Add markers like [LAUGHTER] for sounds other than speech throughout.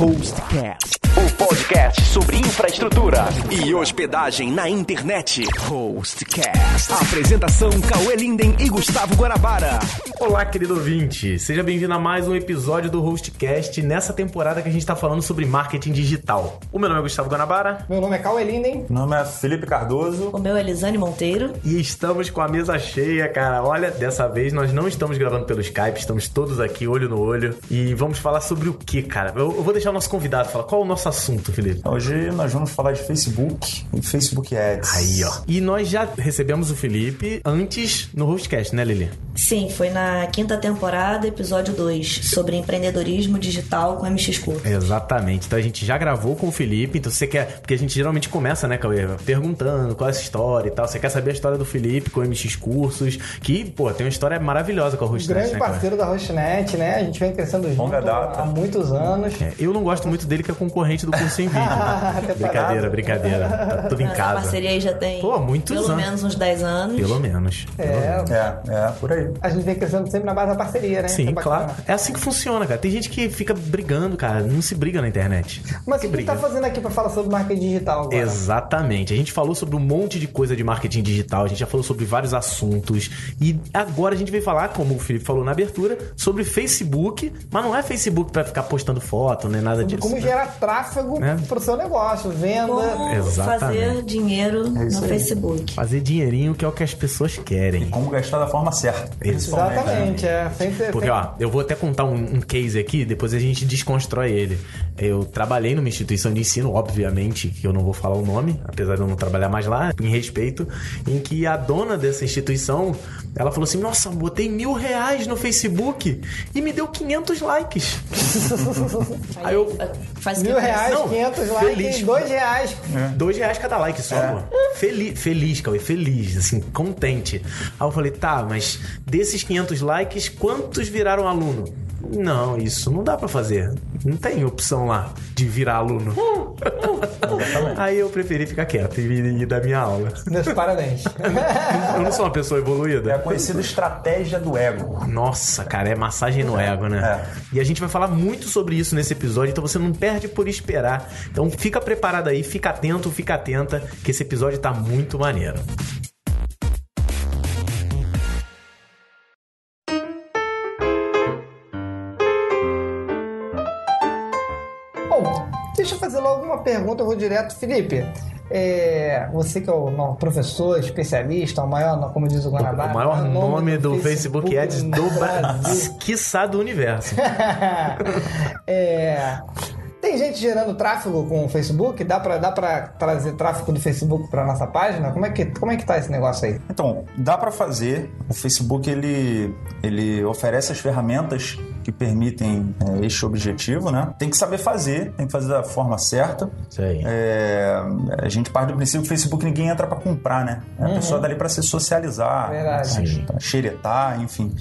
Hostcast. O podcast sobre infraestrutura e hospedagem na internet. Hostcast. Apresentação Cauê Linden e Gustavo Guarabara. Olá, querido ouvinte. Seja bem-vindo a mais um episódio do Hostcast nessa temporada que a gente está falando sobre marketing digital. O meu nome é Gustavo Guanabara Meu nome é Cauê Linden. Meu nome é Felipe Cardoso. O meu é Elisane Monteiro. e estamos com a mesa cheia, cara. Olha, dessa vez nós não estamos gravando pelo Skype, estamos todos aqui olho no olho e vamos falar sobre o que, cara? Eu, eu vou deixar o nosso convidado falar. Qual é o nosso assunto, Felipe? Hoje nós vamos falar de Facebook e Facebook Ads. Aí, ó. E nós já recebemos o Felipe antes no Hostcast, né, Lili? Sim, foi na quinta temporada, episódio 2, sobre empreendedorismo digital com MX Curso. Exatamente. Então a gente já gravou com o Felipe. Então você quer. Porque a gente geralmente começa, né, Cauê? Perguntando qual é essa história e tal. Você quer saber a história do Felipe com o MX Cursos, que, pô, tem uma história maravilhosa com a Hostnet, Grande né, Cauê? parceiro da Hostnet, né? A gente vem crescendo junto Longa data. há muitos anos. É, eu não gosto muito dele, que é concorrente do curso em vídeo. [LAUGHS] né? brincadeira, brincadeira. Tá tudo em Essa casa. parceria aí já tem Pô, muitos pelo anos. menos uns 10 anos. Pelo menos. É, É, é, por aí. a gente vem crescendo sempre na base da parceria, né? Sim, é claro. É assim que funciona, cara. Tem gente que fica brigando, cara. Não se briga na internet. Mas Se o que você tá fazendo aqui pra falar sobre marketing digital agora? Exatamente. A gente falou sobre um monte de coisa de marketing digital, a gente já falou sobre vários assuntos. E agora a gente veio falar, como o Felipe falou na abertura, sobre Facebook, mas não é Facebook pra ficar postando foto, nem nada disso. Como né? gerar tráfego É. pro seu negócio, venda. Como Exatamente. fazer dinheiro É no aí. Facebook. Fazer dinheirinho que é o que as pessoas querem. Como gastar da forma certa. Exatamente, é. Sem ser, Porque, sem- ó, eu vou até contar um, um case aqui, depois a gente desconstrói ele. Eu trabalhei numa instituição de ensino, obviamente, que eu não vou falar o nome, apesar de eu não trabalhar mais lá, em respeito, em que a dona dessa instituição, ela falou assim, nossa, botei mil reais no Facebook e me deu 500 likes. [LAUGHS] Aí eu... Faz o que Mil acontece. Reais, Não, 500 feliz. likes, dois reais. Dois reais cada like só, pô. Feliz, feliz, Cauê, feliz, assim, contente. Aí eu falei, tá, mas desses 500 likes, quantos viraram aluno? Não, isso não dá pra fazer. Não tem opção lá de virar aluno. Aí eu preferi ficar quieto e, e dar minha aula. Meus parabéns. [LAUGHS] Eu não sou uma pessoa É a evoluída. conhecida estratégia do ego. Nossa, cara, é massagem no ego, né? É. E a gente vai falar muito sobre isso nesse episódio, então você não perde por esperar. Então fica preparado aí, fica atento, fica atenta, que esse episódio tá muito maneiro. Fazer logo uma pergunta, eu vou direto. Felipe, é, você que é o no- professor, especialista, o maior, como diz o Guanabara, O maior nome do Facebook Ads do Brasil, quiçá do universo. [LAUGHS] É, tem gente gerando tráfego com o Facebook? Dá pra, dá pra trazer tráfego do Facebook pra nossa página? Como é que, como é que tá esse negócio aí? Então, dá para fazer. O Facebook ele, ele oferece as ferramentas que permitem é, este objetivo, né? Tem que saber fazer, tem que fazer da forma certa. É, a gente parte do princípio que o Facebook ninguém entra para comprar, né? A pessoa tá ali para se socializar, Verdade. pra xeretar, enfim.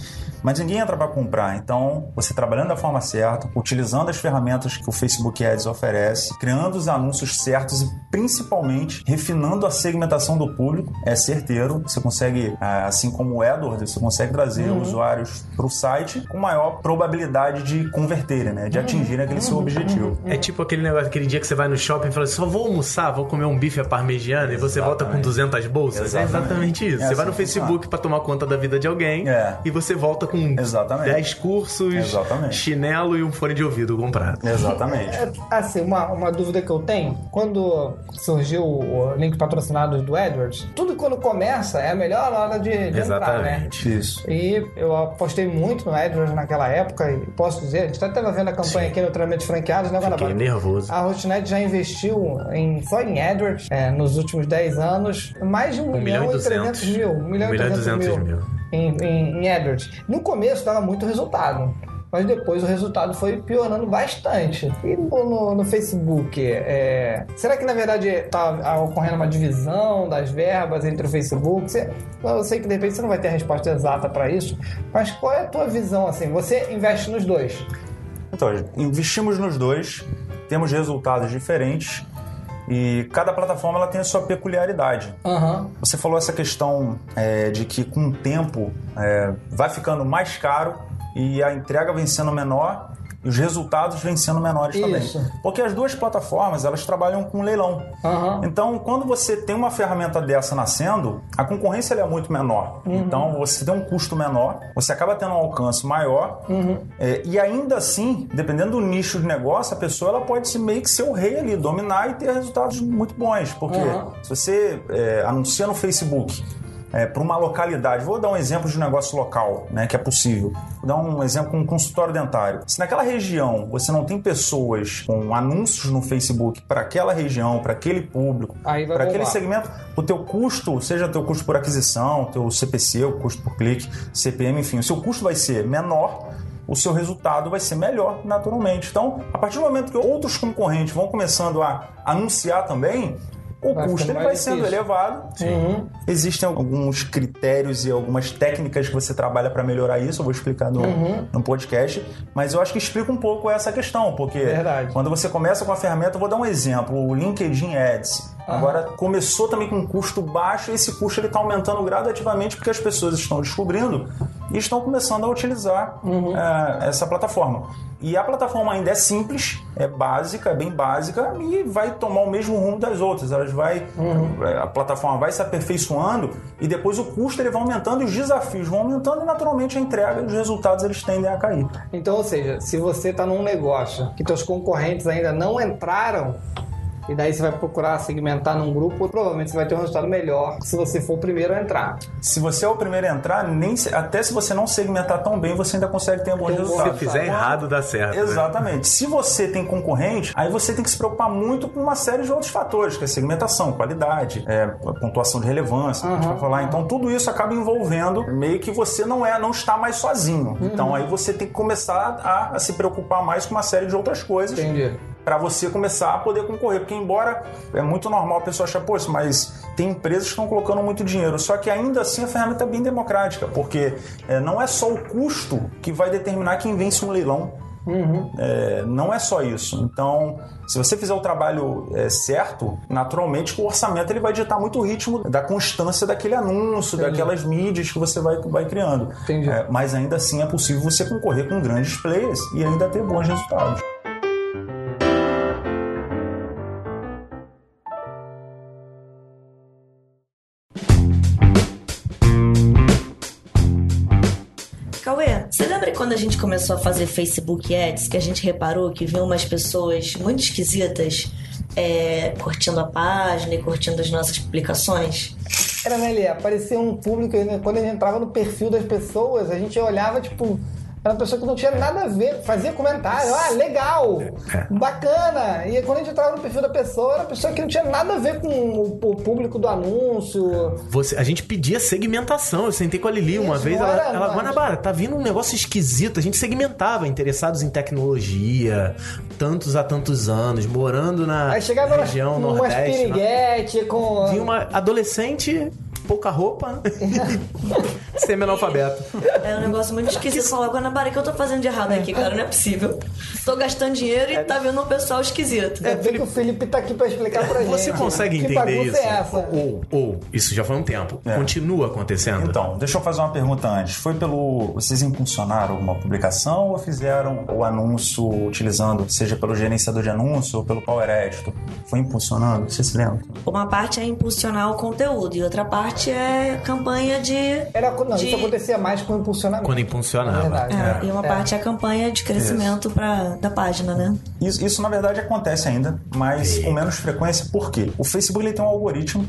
Mas ninguém entra para comprar. Então, você trabalhando da forma certa, utilizando as ferramentas que o Facebook Ads oferece, criando os anúncios certos e principalmente refinando a segmentação do público, é certeiro. Você consegue, ah, assim como o AdWords, você consegue trazer usuários para o site com maior probabilidade de converterem, né? De atingirem aquele seu objetivo. É tipo aquele negócio, aquele dia que você vai no shopping e fala assim, só vou almoçar, vou comer um bife à parmegiana e você volta com 200 bolsas. É Exatamente. exatamente isso. É você vai no que Facebook pra tomar conta da vida de alguém É. e você volta com Exatamente. 10 cursos, Exatamente. chinelo e um fone de ouvido comprado. Exatamente. É, Assim, uma, uma dúvida que eu tenho, quando surgiu o link patrocinado do AdWords, tudo quando começa é a melhor hora de, de entrar, né? Exatamente. Isso. E eu apostei muito no AdWords naquela época e posso dizer, a gente até estava vendo a campanha aqui no treinamento de franqueados, né, Fiquei Guanabara? nervoso. A Hostnet já investiu em, só em AdWords é, nos últimos 10 anos mais de 1 Um milhão milhão e e 300 duzentos. mil. 1 milhão e milhão e 300 duzentos mil, mil. Em, em, em AdWords. No começo dava muito resultado. Mas depois o resultado foi piorando bastante. E no, no- no Facebook, é, será que na verdade está ocorrendo uma divisão das verbas entre o Facebook? Você- eu sei que de repente você não vai ter a resposta exata para isso, mas qual é a tua visão assim? Você investe nos dois? Então, investimos nos dois, temos resultados diferentes e cada plataforma ela tem a sua peculiaridade. Aham. Você falou essa questão é, de que com o tempo é, vai ficando mais caro e a entrega vem sendo menor e os resultados vêm sendo menores Isso. também. Porque as duas plataformas, elas trabalham com leilão. Aham. Então, quando você tem uma ferramenta dessa nascendo, a concorrência é muito menor. Uhum. Então, você tem um custo menor, você acaba tendo um alcance maior. Uhum. É, e ainda assim, dependendo do nicho de negócio, a pessoa ela pode se meio que ser o rei ali, dominar e ter resultados muito bons. Porque Uhum. se você é, anuncia no Facebook para uma localidade, vou dar um exemplo de um negócio local, né, que é possível. Vou dar um exemplo com um consultório dentário. Se naquela região você não tem pessoas com anúncios no Facebook para aquela região, para aquele público, para aquele segmento, o teu custo, seja o teu custo por aquisição, teu CPC, o custo por clique, CPM, enfim, o seu custo vai ser menor, o seu resultado vai ser melhor naturalmente. Então, a partir do momento que outros concorrentes vão começando a anunciar também, o Vai custo ele vai sendo difícil. elevado. Uhum. Existem alguns critérios e algumas técnicas que você trabalha para melhorar isso, eu vou explicar no, Uhum. no podcast, mas eu acho que explica um pouco essa questão, porque Verdade. quando você começa com a ferramenta, eu vou dar um exemplo, o LinkedIn Ads. Agora começou também com um custo baixo e esse custo ele está aumentando gradativamente porque as pessoas estão descobrindo e estão começando a utilizar eh, essa plataforma. E a plataforma ainda é simples, é básica, é bem básica e vai tomar o mesmo rumo das outras. Elas vai, a plataforma vai se aperfeiçoando e depois o custo ele vai aumentando e os desafios vão aumentando e naturalmente a entrega e os resultados eles tendem a cair. Então, ou seja, se você está num negócio que teus concorrentes ainda não entraram, e daí você vai procurar segmentar num grupo, provavelmente você vai ter um resultado melhor se você for o primeiro a entrar. Se você é o primeiro a entrar, nem se- até se você não segmentar tão bem, você ainda consegue ter um bom um bom Se resultado. fizer errado, dá certo. né? Exatamente. Se você tem concorrente, aí você tem que se preocupar muito com uma série de outros fatores, que é segmentação, qualidade, é, pontuação de relevância, que a gente vai falar. Então tudo isso acaba envolvendo meio que você não é, não está mais sozinho. Uhum. Então aí você tem que começar a, a se preocupar mais com uma série de outras coisas Entendi. Para você começar a poder concorrer. Porque, embora é muito normal a pessoa achar, pô, mas tem empresas que estão colocando muito dinheiro. Só que ainda assim a ferramenta é bem democrática, porque é, não é só o custo que vai determinar quem vence um leilão. É, não é só isso. Então, se você fizer o trabalho é, certo, naturalmente o orçamento ele vai ditar muito o ritmo da constância daquele anúncio, daquelas mídias que você vai, vai criando. Entendi. É, mas ainda assim é possível você concorrer com grandes players e ainda ter bons resultados. Quando a gente começou a fazer Facebook Ads, que a gente reparou que viu umas pessoas muito esquisitas é, curtindo a página e curtindo as nossas publicações? Era, né, Lê? Aparecia um público, né, quando a gente entrava no perfil das pessoas, a gente olhava, tipo, era uma pessoa que não tinha nada a ver, fazia comentário, ah, legal, bacana. E quando a gente entrava no perfil da pessoa, era uma pessoa que não tinha nada a ver com o, o público do anúncio. Você, a gente pedia segmentação. Eu sentei com a Lili uma Isso, vez. não Ela, era, ela Guanabara, tá vindo um negócio esquisito. A gente segmentava, interessados em tecnologia, tantos a tantos anos, morando na Aí chegava região umas nordeste. piriguete com. Vinha uma adolescente, pouca roupa, [LAUGHS] semi-analfabeto. É um negócio muito esquisito. Falar, Guanabara, o que eu tô fazendo de errado aqui, cara? Não é possível. Tô gastando dinheiro e tá vendo um pessoal esquisito. É, vê que o Felipe tá aqui pra explicar pra gente. Você consegue entender isso? é essa? Ou, ou, isso já foi um tempo. É. Continua acontecendo? Então, deixa eu fazer uma pergunta antes. Foi pelo. Vocês impulsionaram alguma publicação ou fizeram o anúncio utilizando, seja pelo gerenciador de anúncio ou pelo Power Editor? Foi impulsionando? Você se lembra? Uma parte é impulsionar o conteúdo e outra parte é campanha de. Era, não, de- isso acontecia mais com impulsionamento. Quando impulsionava. Verdade. É, e uma É. parte é a campanha de crescimento pra, da página, né? Isso, isso, na verdade acontece ainda, mas com menos frequência. Por quê? O Facebook ele tem um algoritmo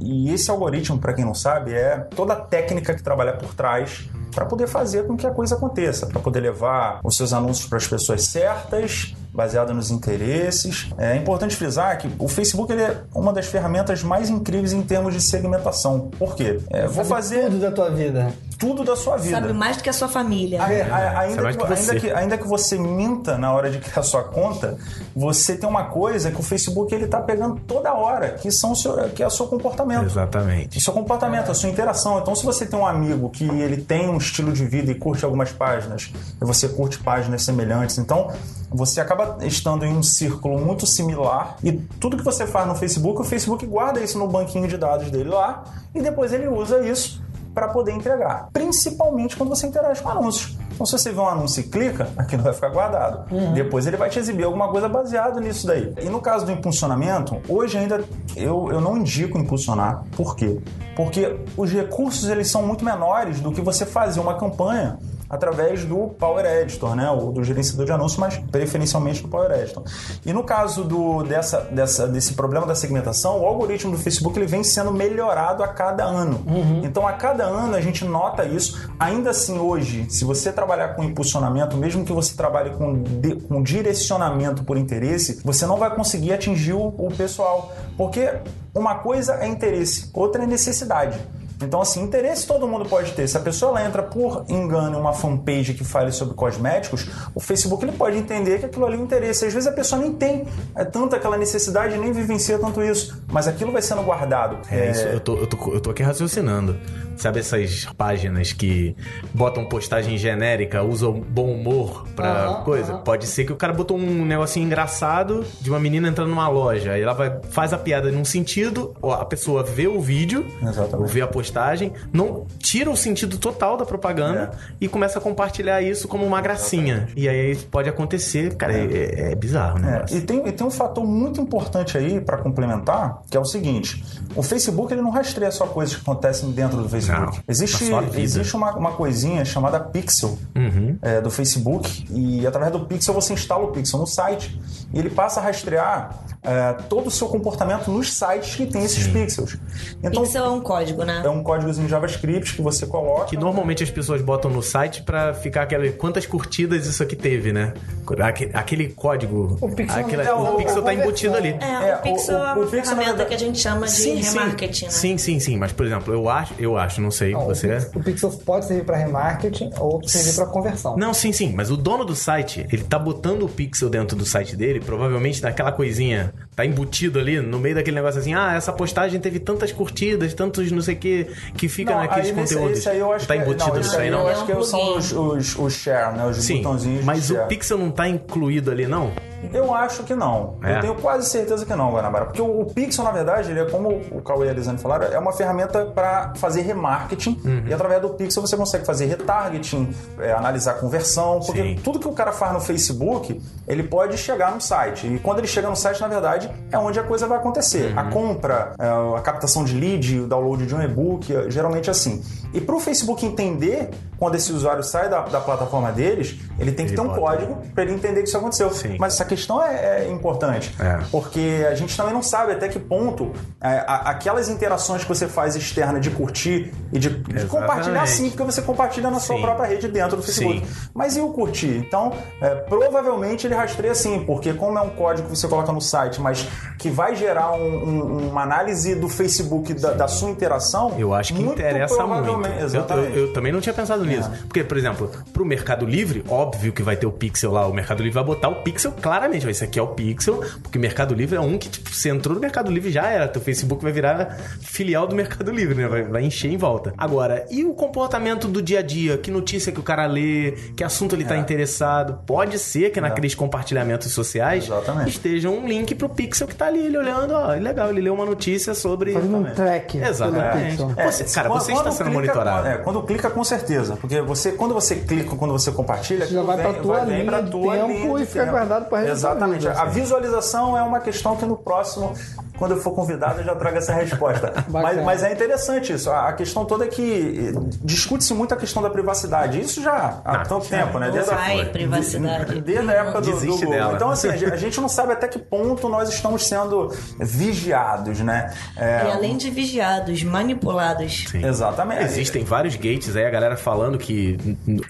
e esse algoritmo, para quem não sabe, é toda a técnica que trabalha por trás para poder fazer com que a coisa aconteça, para poder levar os seus anúncios para as pessoas certas, baseado nos interesses. É importante frisar que o Facebook ele é uma das ferramentas mais incríveis em termos de segmentação. Por quê? É, vou Sabe fazer tudo da tua vida. tudo da sua vida. Sabe mais do que a sua família. A- a- Sabe ainda, que, que você. ainda, que, ainda que você minta na hora de criar sua conta, você tem uma coisa que o Facebook ele tá pegando toda hora, que são o seu, que é o seu comportamento. Exatamente. O seu comportamento, a sua interação. Então, se você tem um amigo que ele tem um estilo de vida e curte algumas páginas, e você curte páginas semelhantes, então você acaba estando em um círculo muito similar e tudo que você faz no Facebook, o Facebook guarda isso no banquinho de dados dele lá e depois ele usa isso para poder entregar, principalmente quando você interage com anúncios. Então, se você vê um anúncio e clica, aquilo vai ficar guardado. Uhum. Depois ele vai te exibir alguma coisa baseada nisso daí. E no caso do impulsionamento, hoje ainda eu, eu não indico impulsionar. Por quê? Porque os recursos eles são muito menores do que você fazer uma campanha através do Power Editor, né, ou do gerenciador de anúncios, mas preferencialmente do Power Editor. E no caso do, dessa, dessa, desse problema da segmentação, o algoritmo do Facebook ele vem sendo melhorado a cada ano. Então, a cada ano a gente nota isso. Ainda assim, hoje, se você trabalhar com impulsionamento, mesmo que você trabalhe com, de- com direcionamento por interesse, você não vai conseguir atingir o, o pessoal, porque uma coisa é interesse, outra é necessidade. Então, assim, interesse todo mundo pode ter. Se a pessoa ela entra por engano em uma fanpage que fale sobre cosméticos, o Facebook ele pode entender que aquilo ali é interesse. Às vezes a pessoa nem tem é, tanto aquela necessidade, nem vivencia tanto isso, mas aquilo vai sendo guardado. É, isso, eu tô, eu, tô, eu tô aqui raciocinando. Sabe essas páginas que botam postagem genérica, usam bom humor pra Aham, coisa? aham. Pode ser que o cara botou um negocinho engraçado de uma menina entrando numa loja. Aí ela vai, faz a piada num sentido, ó, a pessoa vê o vídeo, Exatamente. ou vê a postagem, não tira o sentido total da propaganda e começa a compartilhar isso como uma gracinha. E aí pode acontecer, cara, é, é- é bizarro, né? É, e, tem, e tem um fator muito importante aí para complementar, que é o seguinte: o Facebook ele não rastreia só coisas que acontecem dentro do Facebook. Não, existe existe uma, uma coisinha chamada Pixel Uhum. é, do Facebook e através do Pixel você instala o Pixel no site e ele passa a rastrear é, todo o seu comportamento nos sites que tem esses pixels. Então Pixel é um código, né? é um códigozinho JavaScript que você coloca. Que normalmente as pessoas botam no site pra ficar aquela. Quantas curtidas isso aqui teve, né? Aquele, aquele código. O pixel aquele- é o- o pixel a tá embutido ali. É, É, o Pixel o- o- é uma o Pixel, na ferramenta que a gente chama de Sim, sim. remarketing, né? Sim, sim, sim. Mas, por exemplo, eu acho, eu acho, não sei, Não, você. o, Pixel, o Pixel pode servir para remarketing ou servir para conversão. Não, sim, sim, mas o dono do site, ele tá botando o pixel dentro do site dele, provavelmente daquela coisinha, tá embutido ali no meio daquele negócio assim, ah, essa postagem teve tantas curtidas, tantos não sei o que, que fica Não, naqueles aí nesse- conteúdos. esse aí eu acho tá que, embutido não, esse aí, aí não? eu É acho que são os, os, os share, né? Os Sim, botãozinhos mas share. o pixel não tá incluído ali, não? Eu acho que não. É. Eu tenho quase certeza que não, Guanabara. Porque o, o Pixel, na verdade, ele é como o Cauê e a Elisane falaram, é uma ferramenta para fazer remarketing. Uhum. E através do Pixel você consegue fazer retargeting, é, analisar conversão. Porque Sim. tudo que o cara faz no Facebook, ele pode chegar no site. E quando ele chega no site, na verdade, é onde a coisa vai acontecer. Uhum. A compra, é, a captação de lead, o download de um e-book, é, geralmente é assim. E para o Facebook entender quando esse usuário sai da, da plataforma deles, ele tem que Ele ter um bota. código para ele entender que isso aconteceu. Sim. Mas essa questão é, é importante, É. porque a gente também não sabe até que ponto é, a- aquelas interações que você faz externa de curtir e de, de compartilhar sim, porque você compartilha na sua Sim. própria rede dentro do Facebook. Sim. Mas e o curtir? Então, é, provavelmente ele rastreia sim, porque como é um código que você coloca no site, mas que vai gerar um- um- uma análise do Facebook da, da sua interação, Eu acho que muito interessa muito. Eu, eu- eu também não tinha pensado nisso. Porque, por exemplo, pro Mercado Livre, óbvio que vai ter o Pixel lá. O Mercado Livre vai botar o Pixel claramente. ó, Esse aqui é o Pixel, porque Mercado Livre é um que, tipo, você entrou no Mercado Livre já era. Teu Facebook vai virar filial do Mercado Livre, né? Vai, vai encher em volta. Agora, e o comportamento do dia a dia? Que notícia que o cara lê? Que assunto ele tá É. interessado? Pode ser que naqueles compartilhamentos sociais Exatamente. esteja um link pro Pixel que tá ali, ele olhando, ó, legal, ele leu uma notícia sobre... Fazendo um track. Exatamente. Pixel. É, Você- cara, quando- você está sendo clica, monitorado. É, quando clica, com certeza. Porque você, quando você clica, quando você compartilha, Já vai vem- tua vem linha pra tua tempo linha de e fica tempo. guardado da Exatamente. vida, A assim. visualização é uma questão que no próximo, quando eu for convidado, eu já trago essa resposta. [LAUGHS] mas, mas é interessante isso. A, a questão toda é que eh, discute-se muito a questão da privacidade. Isso já há Ah, tanto já tempo, né? Desde a- vai privacidade. Desde a época do, do Google. dela. Então, assim, a gente- a não sabe até que ponto nós estamos sendo vigiados, né? É, E além de vigiados, manipulados. Sim. Exatamente. Existem vários gates aí, a galera falando que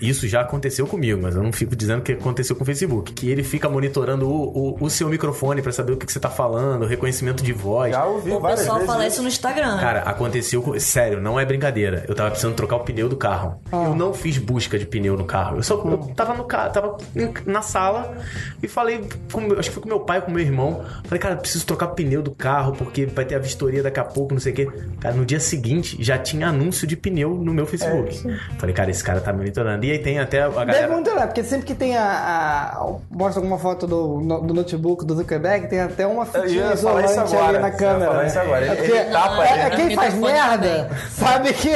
isso já aconteceu comigo, mas eu não fico dizendo que aconteceu com o Facebook. Que ele fica monitorando o, o- o seu microfone pra saber o que, que você tá falando, reconhecimento de voz. Já ouvi O várias pessoal vezes fala isso no Instagram. Cara, aconteceu com. Sério, não é brincadeira. Eu tava precisando trocar o pneu do carro. Eu não fiz busca de pneu no carro. Eu só eu tava no carro, tava na sala e falei, com, acho que foi com meu pai, com meu irmão. Falei, cara, eu preciso trocar o pneu do carro porque vai ter a vistoria daqui a pouco, não sei o quê. Cara, no dia seguinte já tinha anúncio de pneu no meu Facebook. Falei, cara, esse cara tá me monitorando. E aí tem até a galera. Deve muito olhar, porque sempre que tem a, a- Mostra alguma foto do, no- do notebook do Zuckerberg, tem até uma fitinha ia falar isso isolante agora, na câmera. né? isso agora. É, Ele- porque- ele tapa é- ali, é né? quem faz merda sabe que,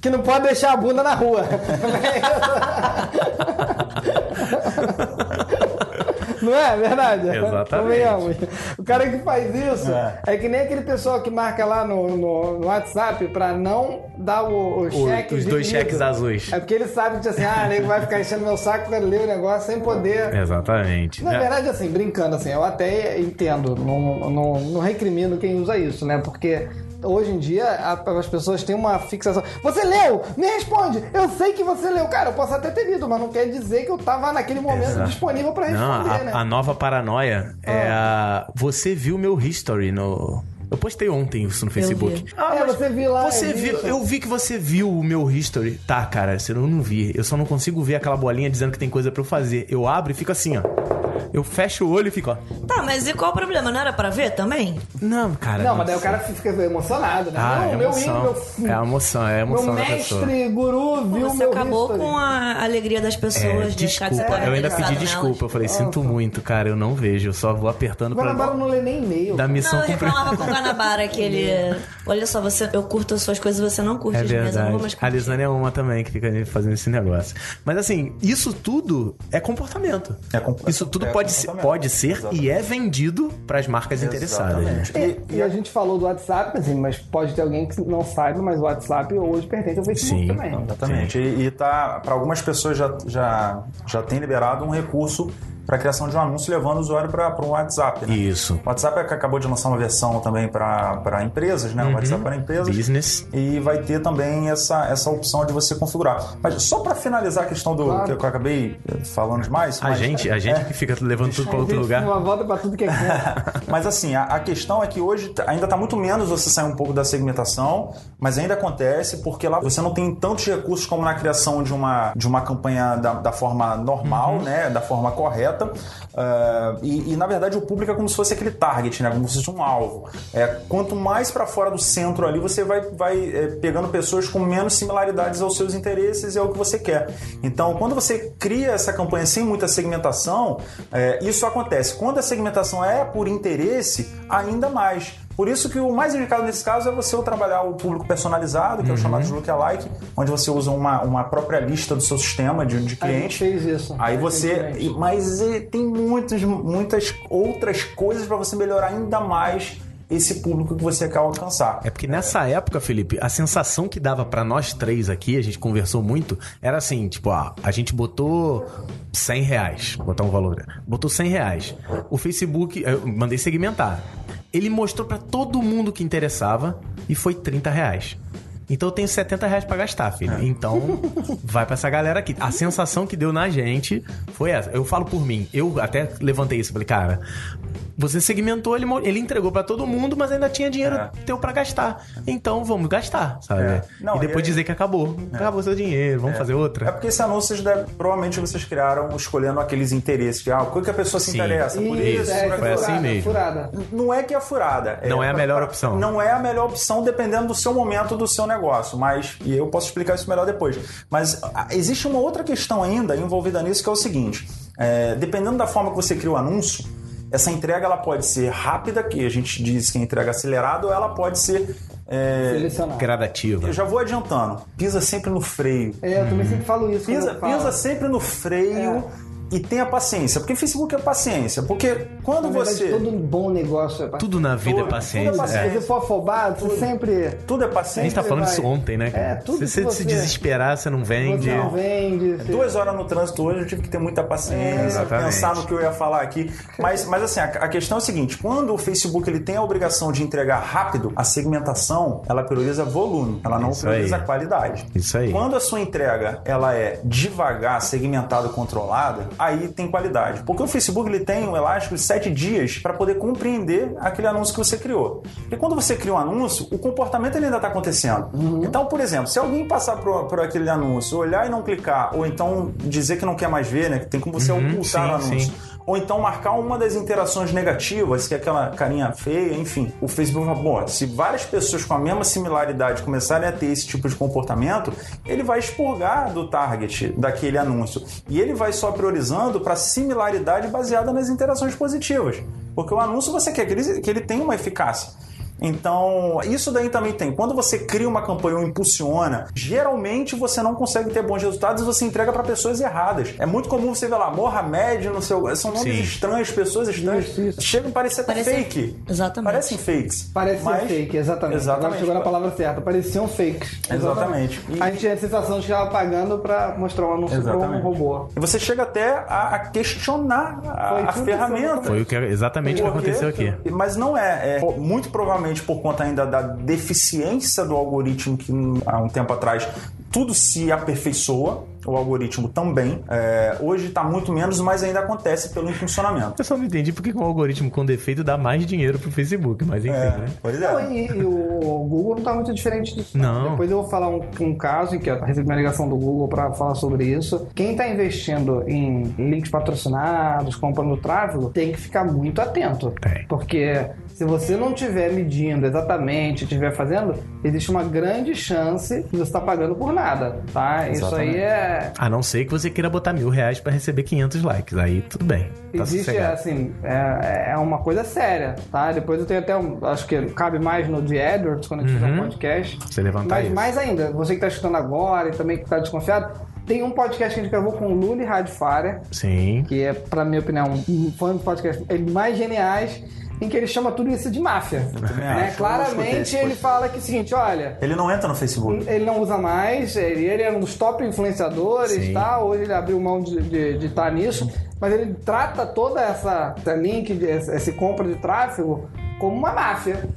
que não pode deixar a bunda na rua. [LAUGHS] Não é verdade? Exatamente. O cara que faz isso é. É. que nem aquele pessoal que marca lá no, no, no WhatsApp pra não dar o, o cheque. os dois cheques azuis. É porque ele sabe que assim, ah, nego vai ficar enchendo meu saco pra ler o negócio sem poder. Exatamente. Na É. verdade, assim, brincando, assim, eu até entendo, não, não, não recrimino quem usa isso, né? Porque hoje em dia a- as pessoas têm uma fixação. Você leu? Me responde! Eu sei que você leu. Cara, eu posso até ter lido, mas não quer dizer que eu tava naquele momento Exato. disponível pra Não, responder, a, né? a nova paranoia é a. Você viu meu history no. Eu postei ontem isso no Facebook. vi. Ah, É, mas você viu lá, Você eu vi viu. isso. Eu vi que você viu o meu history. Tá, cara, você não, não vi. Eu só não consigo ver aquela bolinha dizendo que tem coisa pra eu fazer. Eu abro e fico assim, ó. Eu fecho o olho e fico, ó. Tá, mas e qual o problema? Não era pra ver também? Não, cara. Não, mas daí o cara fica emocionado, né? Ah, não, é meu emoção. meu, É a emoção, é a meu emoção pessoa. mestre, guru, viu Você meu acabou history. com a alegria das É, pessoas de que você desculpa, tá eu ainda interessado pedi desculpa. Eu falei, sinto muito, cara, eu não vejo. Eu só vou apertando pra Guanabara não lê nem e-mail. da missão Não, eu reclamava com o Guanabara que ele. [LAUGHS] Olha só, você, eu curto as suas coisas e você não curte É as minhas, eu não vou verdade. mais A. Lisane é uma também que fica fazendo esse negócio. Mas assim, isso tudo é comportamento. É com- Isso tudo é pode, ser, pode ser e é vendido para as marcas interessadas. né? E, e a gente falou do WhatsApp, assim, mas pode ter alguém que não saiba, mas o WhatsApp hoje pertence ao Facebook Sim. também. Exatamente. E, e tá, para algumas pessoas já, já, já tem liberado um recurso para criação de um anúncio levando o usuário para um WhatsApp. Né? Isso. O WhatsApp é que acabou de lançar uma versão também para empresas, né? O WhatsApp para empresas. Business. E vai ter também essa, essa opção de você configurar. Mas só para finalizar a questão do Claro. que eu acabei eh, falando demais. A mas- gente, a gente é. que fica levando tudo para outro Gente, lugar. Uma volta pra tudo que é. [LAUGHS] Mas assim, a, a questão é que hoje ainda está muito menos você sair um pouco da segmentação, mas ainda acontece porque lá você não tem tantos recursos como na criação de uma, de uma campanha da, da forma normal, né? Da forma correta. Ah, e, e, na verdade o público é como se fosse aquele target, né? Como se fosse um alvo. É, quanto mais para fora do centro ali, você vai, vai é, pegando pessoas com menos similaridades aos seus interesses e ao que você quer. Então, quando você cria essa campanha sem muita segmentação, é, isso acontece. Quando a segmentação é por interesse, ainda mais. Por isso que o mais indicado nesse caso é você trabalhar o público personalizado, que é o chamado de lookalike, onde você usa uma, uma própria lista do seu sistema de, de A gente clientes. fez isso. Aí você. Mas tem muitas, muitas outras coisas para você melhorar ainda mais esse público que você quer alcançar. É porque nessa época, Felipe, a sensação que dava pra nós três aqui, a gente conversou muito, era assim, tipo, ah, a gente botou 100 reais, vou botar um valor, botou 100 reais. O Facebook, eu mandei segmentar. Ele mostrou pra todo mundo que interessava e foi 30 reais. Então eu tenho 70 reais pra gastar, filho. Então, vai pra essa galera aqui. A sensação que deu na gente foi essa. Eu falo por mim. Eu até levantei isso. Falei, cara, você segmentou, ele, ele entregou pra todo mundo, mas ainda tinha dinheiro É. teu pra gastar. Então vamos gastar, sabe? É. Não, e depois e- dizer que acabou. Acabou seu dinheiro, vamos fazer É outra. porque esse anúncio vocês devem- provavelmente vocês criaram escolhendo aqueles interesses. Que, ah, o que a pessoa se Sim. interessa. Por isso, Isso, é, foi assim furada, mesmo. Furada. Não é que é furada. Não é a melhor pra- opção. Não é a melhor opção dependendo do seu momento, do seu negócio. Mas, e eu posso explicar isso melhor depois. Mas ah, existe uma outra questão ainda envolvida nisso que é o seguinte: é, dependendo da forma que você cria o anúncio, essa entrega ela pode ser rápida, que a gente diz que é entrega acelerada, ou ela pode ser. é, Selecionar. Gradativa. eu já vou adiantando. Pisa sempre no freio. É, eu também sempre falo isso. Pisa, eu falo. pisa sempre no freio e tenha paciência. Porque Facebook é paciência. Porque quando Na verdade, você. todo bom negócio é paciência. Tudo na vida é Tudo- paciência. tudo é Se é. você for afobado, você sempre... Tudo é A paciência. gente tá falando vai- isso ontem, né? cara? É, tudo se você que se você- desesperar, você não vende. Você não vende. você- Duas horas no trânsito hoje eu tive que ter muita paciência, Exatamente. pensar no que eu ia falar aqui. Mas, mas assim, a, a questão é a seguinte: quando o Facebook ele tem a obrigação de entregar rápido, a segmentação ela prioriza volume, ela não Isso prioriza aí. qualidade. Isso aí. Quando a sua entrega ela é devagar, segmentada, controlada, aí tem qualidade. Porque o Facebook ele tem um elástico de sete dias para poder compreender aquele anúncio que você criou. E quando você cria um anúncio, o comportamento ele ainda está acontecendo. Então, por exemplo, se alguém passar por, por aquele anúncio, olhar e não clicar, ou então dizer que não quer mais ver, né? Tem como você Uhum, ocultar o sim, anúncio. sim. Ou então marcar uma das interações negativas, que é aquela carinha feia, enfim. O Facebook fala, bom, se várias pessoas com a mesma similaridade começarem a ter esse tipo de comportamento, ele vai expurgar do target daquele anúncio. E ele vai só priorizando para similaridade baseada nas interações positivas. Porque o anúncio você quer que ele, que ele tenha uma eficácia. Então, isso daí também tem. Quando você cria uma campanha ou impulsiona, geralmente você não consegue ter bons resultados e você entrega para pessoas erradas. É muito comum você ver lá, Mohamed no seu. São nomes Sim. estranhos, pessoas estranhas. Isso, isso. Chegam a parecer até Parece- fake. Exatamente. Parecem fakes. Parece Mas- fake, exatamente. Agora Exatamente. chegou na palavra certa. Pareciam fakes. Exatamente. E- A gente tinha a sensação de que estava pagando pra mostrar um anúncio para um Exatamente. robô. E você chega até a, a questionar a, a ferramenta. Foi o que, exatamente o que aconteceu aqui. Mas não é, é. Muito provavelmente por conta ainda da deficiência do algoritmo que há um tempo atrás tudo se aperfeiçoa, o algoritmo também. É, hoje está muito menos, mas ainda acontece pelo impulsionamento. Eu só não entendi porque que um algoritmo com defeito dá mais dinheiro pro Facebook, mas enfim, É, né? pois Não, é. e, e o Google não tá muito diferente disso. Não. Depois eu vou falar um, um caso em que eu recebi uma ligação do Google para falar sobre isso. Quem está investindo em links patrocinados, comprando tráfego, tem que ficar muito atento. Tem. Porque se você não estiver medindo exatamente, estiver fazendo, existe uma grande chance de você estar pagando por nada, tá? Isso Exatamente. aí é... A não ser que você queira botar mil reais pra receber 500 likes. Aí tudo bem. Tá Existe, sossegado. assim, é, é uma coisa séria, tá? Depois eu tenho até um, acho que cabe mais no de AdWords quando a gente fizer um Uhum. podcast. Você levantar Mas isso. mais ainda, você que tá escutando agora e também que tá desconfiado, tem um podcast que a gente gravou com o Luli Radfarer, Sim. que é, pra minha opinião, um fã dos podcasts mais geniais, em que ele chama tudo isso de máfia. também [LAUGHS] Né? Claramente ele fala que é o seguinte, olha, Ele não entra no Facebook. ele não usa mais, ele, ele era um dos top influenciadores e tal, hoje ele abriu mão de estar nisso, mas ele trata toda essa, essa link, essa, compra de tráfego como uma máfia.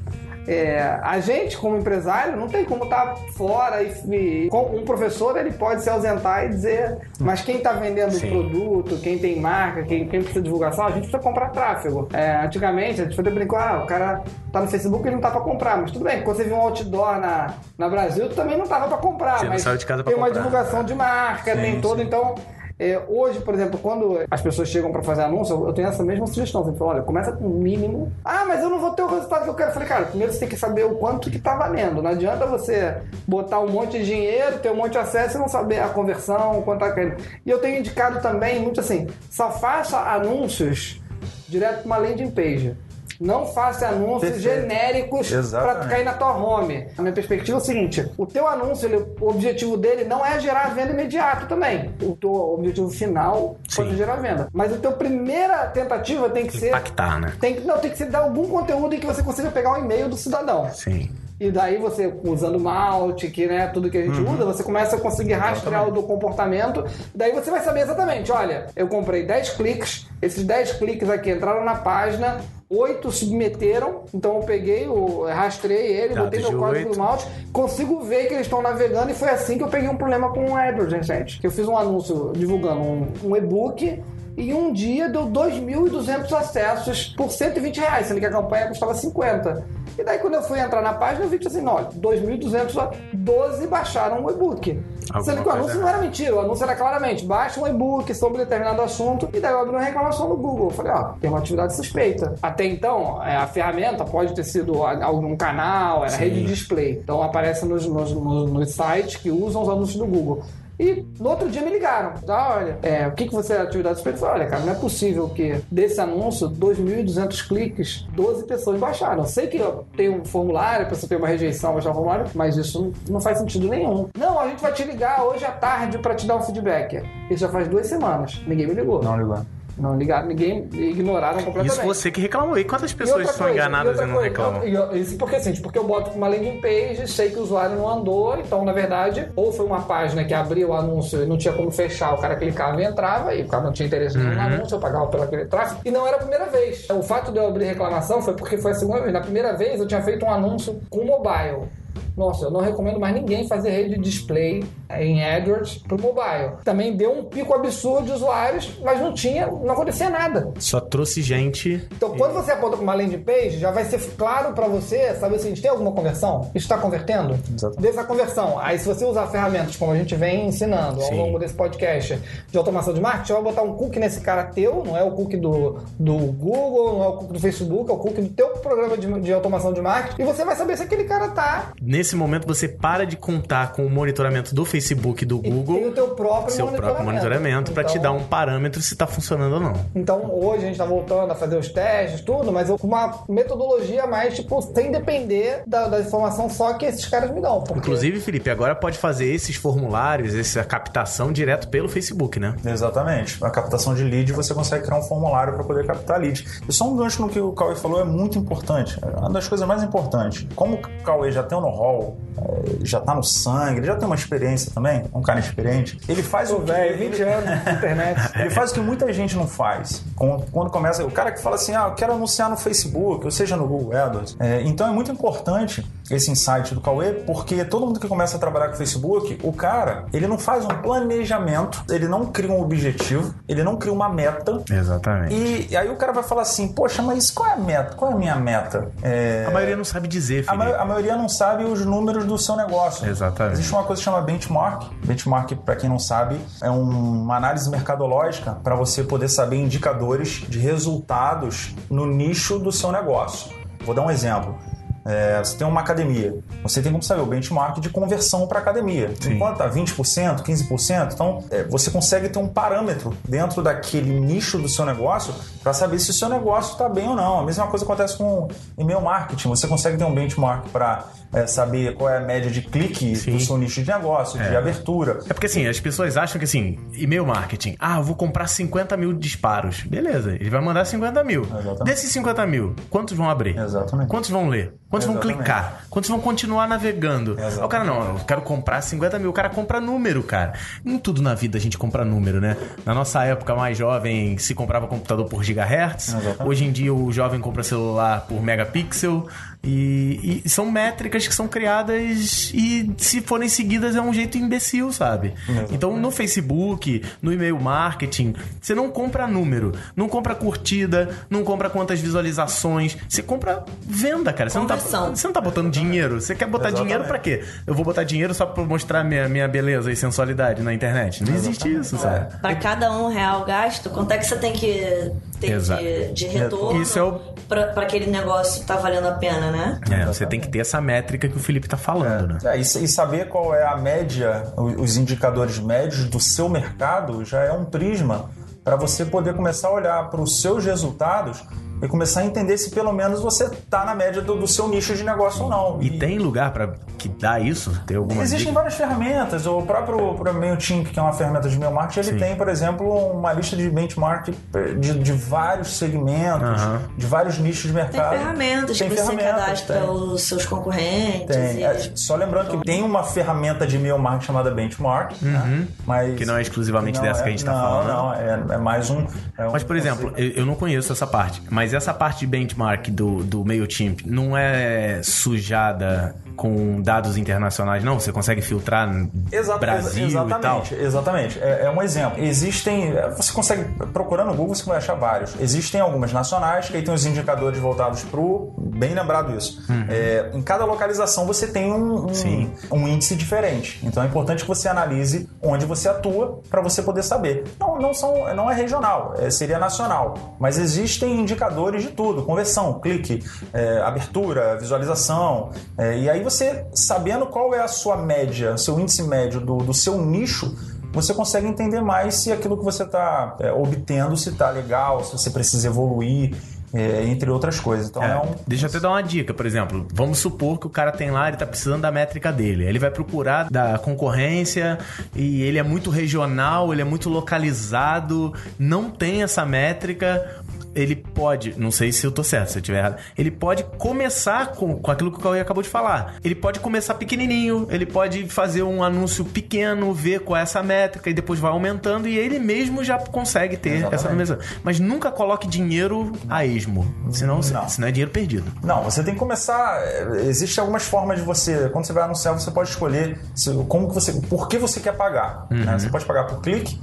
É, a gente, como empresário, não tem como estar fora e, e um professor ele pode se ausentar e dizer, mas quem está vendendo o Sim. produto, quem tem marca, quem, quem precisa de divulgação, a gente precisa comprar tráfego. É, antigamente, a gente podia brincar, ah, o cara tá no Facebook e ele não tá para comprar, mas tudo bem, quando você viu um outdoor na, na Brasil, tu também não tava para comprar, Você mas saiu de casa pra tem uma comprar. divulgação de marca, Sim, tem todo, sim. então é, hoje, por exemplo, quando as pessoas chegam para fazer anúncio, eu tenho essa mesma sugestão. Você fala, olha, começa com o mínimo. Ah, mas eu não vou ter o resultado que eu quero. Eu falei, cara, primeiro você tem que saber o quanto que tá valendo. Não adianta você botar um monte de dinheiro, ter um monte de acesso e não saber a conversão, quanto tá querendo. E eu tenho indicado também, muito assim, só faça anúncios direto para uma landing page. Não faça anúncios Perfeito. genéricos para cair na tua home. A minha perspectiva é o seguinte: o teu anúncio, ele- o objetivo dele não é gerar venda imediato também. O teu objetivo final pode Sim. gerar venda. Mas a tua primeira tentativa tem que ser. Impactar, né? Tem que, não, tem que ser dar algum conteúdo em que você consiga pegar o e-mail do cidadão. Sim. E daí você, usando Malt, que né, tudo que a gente usa, você começa a conseguir rastrear o do comportamento. Daí você vai saber exatamente, olha, eu comprei 10 cliques, esses 10 cliques aqui entraram na página, 8 submeteram, então eu peguei, o, rastreei ele, Dados botei de meu código oito. do Malt, consigo ver que eles estão navegando e foi assim que eu peguei um problema com o AdWords, gente. Que eu fiz um anúncio divulgando um, um e-book e um dia deu 2.200 acessos por 120 reais, sendo que a campanha custava 50. E daí quando eu fui entrar na página, eu vi que assim, olha, 2.200, 12 baixaram o e-book. Sendo que o anúncio não era mentira, o anúncio era claramente, baixa um e-book sobre determinado assunto, e daí eu abri uma reclamação no Google. Eu falei, ó, tem uma atividade suspeita. Até então, é, a ferramenta pode ter sido algum canal, era rede de display. Então aparece nos, nos, nos, nos sites que usam os anúncios do Google. E no outro dia me ligaram. Ah, olha, é, o que, que você é atividade suspeita? Olha, cara, não é possível que desse anúncio, 2.200 cliques, 12 pessoas baixaram. Eu sei que tenho um formulário, a pessoa tem uma rejeição, baixar o formulário, mas isso não, faz sentido nenhum. Não, a gente vai te ligar hoje à tarde pra te dar um feedback. Isso já faz duas semanas. Ninguém me ligou. Não ligou. Não ligaram, ninguém ignoraram completamente. Isso você que reclamou. E quantas E pessoas outra são coisa, enganadas e, outra não coisa, reclamam? e eu- Isso porque assim, porque eu boto uma landing page, sei que o usuário não andou, então na verdade, ou foi uma página que abria o anúncio e não tinha como fechar, o cara clicava e entrava, e o cara não tinha interesse nenhum no Uhum. anúncio, eu pagava pelo aquele tráfego, e não era a primeira vez. O fato de eu abrir reclamação foi porque foi a segunda vez. Na primeira vez eu tinha feito um anúncio com mobile. Nossa, eu não recomendo mais ninguém fazer rede de display em AdWords pro mobile. Também deu um pico absurdo de usuários, mas não tinha, não acontecia nada. Só trouxe gente. Então, quando você aponta para uma landing page, já vai ser claro para você saber se a gente tem alguma conversão. Está convertendo? Exatamente. Dessa conversão. Aí, se você usar ferramentas como a gente vem ensinando ao Sim. longo desse podcast de automação de marketing, você vai botar um cookie nesse cara teu, não é o cookie do, do Google, não é o cookie do Facebook, é o cookie do teu programa de, de automação de marketing, e você vai saber se aquele cara tá Nesse nesse momento você para de contar com o monitoramento do Facebook e do E Google, tem o teu próprio seu próprio monitoramento, pra te Então- dar um parâmetro se tá funcionando ou não. Então hoje a gente tá voltando a fazer os testes, tudo, mas eu- com uma metodologia mais, tipo, sem depender da, da informação só que esses caras me dão. Porque Inclusive, Felipe, agora pode fazer esses formulários, essa captação direto pelo Facebook, né? Exatamente. A captação de lead, você consegue criar um formulário para poder captar lead. E só um gancho no que o Cauê falou é muito importante. É uma das coisas mais importantes. Como o Cauê já tem o know-how, é, já tá no sangue, ele já tem uma experiência também, é um cara experiente, ele faz o velho, 20 anos de internet. [LAUGHS] Ele faz o que muita gente não faz. Quando, quando começa, o cara que fala assim, ah, eu quero anunciar no Facebook, ou seja, no Google AdWords. É, então é muito importante esse insight do Cauê, porque todo mundo que começa a trabalhar com o Facebook, o cara, ele não faz um planejamento, ele não cria um objetivo, ele não cria uma meta. Exatamente. E, e aí o cara vai falar assim, poxa, mas qual é a meta? Qual é a minha meta? É, A maioria não sabe dizer, a, ma- a maioria não sabe os números do seu negócio. Exatamente. Existe uma coisa que chama benchmark. Benchmark, para quem não sabe, é um- uma análise mercadológica para você poder saber indicadores de resultados no nicho do seu negócio. Vou dar um exemplo. É, você tem uma academia, você tem como saber o benchmark de conversão para academia. Enquanto está 20%, 15%, então é, você consegue ter um parâmetro dentro daquele nicho do seu negócio para saber se o seu negócio está bem ou não. A mesma coisa acontece com e-mail marketing. Você consegue ter um benchmark para saber qual é a média de clique Sim. do seu nicho de negócio, de É. abertura. É porque assim, as pessoas acham que assim, e-mail marketing, ah, eu vou comprar 50 mil disparos. Beleza, ele vai mandar 50 mil. Exatamente. Desses 50 mil, quantos vão abrir? Exatamente. Quantos vão ler? Quantos vão Exatamente. clicar? Quantos vão continuar navegando? Exatamente. O cara, não, eu quero comprar 50 mil. O cara compra número, cara. Em tudo na vida a gente compra número, né? Na nossa época mais jovem, se comprava computador por gigahertz. Hoje em dia o jovem compra celular por megapixel. E, e são métricas que são criadas e se forem seguidas é um jeito imbecil, sabe? Então no Facebook, no e-mail marketing, você não compra número, não compra curtida, não compra quantas visualizações, você compra venda, cara. Você não, tá, Conversão. você não tá botando dinheiro. Você quer botar Exatamente. dinheiro pra quê? Eu vou botar dinheiro só pra mostrar minha, minha beleza e sensualidade na internet. Não existe isso, sabe? Pra cada um real gasto, quanto é que você tem que ter Exato. de, de retorno Isso é o- pra, pra aquele negócio tá valendo a pena, né? É, você tem que ter essa métrica que o Felipe tá falando, né? É, e, e saber qual é a média, os indicadores médios do seu mercado já é um prisma para você poder começar a olhar para os seus resultados e começar a entender se pelo menos você está na média do, do seu nicho de negócio ou não. E tem lugar pra que dá isso? Tem alguma Existem dica? várias ferramentas. O próprio, o próprio MailChimp, que é uma ferramenta de mail marketing, ele Sim. tem, por exemplo, uma lista de benchmark de, de vários segmentos, Aham. de vários nichos de Tem mercado. ferramentas Tem que você ferramentas, cadastra tem. os seus concorrentes. Tem. e- É, só lembrando que tem uma ferramenta de mail marketing chamada Benchmark, né? mas Uhum. Que não é exclusivamente não dessa que a é- gente tá não, falando. Não, é, é mais um. é um Mas, por exemplo, eu, eu não conheço essa parte, mas essa parte de benchmark do, do MailChimp não é sujada com dados internacionais, não? Você consegue filtrar Exa- Brasil exa- e tal? exatamente, exatamente. É, é um exemplo. Existem. Você consegue. Procurando no Google, você vai achar vários. Existem algumas nacionais, que aí tem os indicadores voltados para o. Bem lembrado isso. É, em cada localização você tem um, um, um índice diferente. Então é importante que você analise onde você atua para você poder saber. Não, não, são, não é regional, é, seria nacional. Mas existem indicadores de tudo: conversão, clique, é, abertura, visualização. É, e aí você, sabendo qual é a sua média, seu índice médio do, do seu nicho, você consegue entender mais se aquilo que você está obtendo, se está legal, se você precisa evoluir, é, entre outras coisas. Então é, É, um. Deixa eu até dar uma dica, por exemplo. Vamos supor que o cara tem lá, ele tá precisando da métrica dele. Ele vai procurar da concorrência e ele é muito regional, ele é muito localizado, não tem essa métrica. Ele pode, não sei se eu tô certo, se eu estiver errado, ele pode começar com, com aquilo que o Cauê acabou de falar. Ele pode começar pequenininho, ele pode fazer um anúncio pequeno, ver qual é essa métrica e depois vai aumentando e ele mesmo já consegue ter Exatamente. essa mesma. Mas nunca coloque dinheiro a esmo, senão, Não. senão é dinheiro perdido. Não, você tem que começar. é, Existem algumas formas de você. Quando você vai anunciar, você pode escolher se- como que você. Por que você quer pagar. né? Você pode pagar por clique.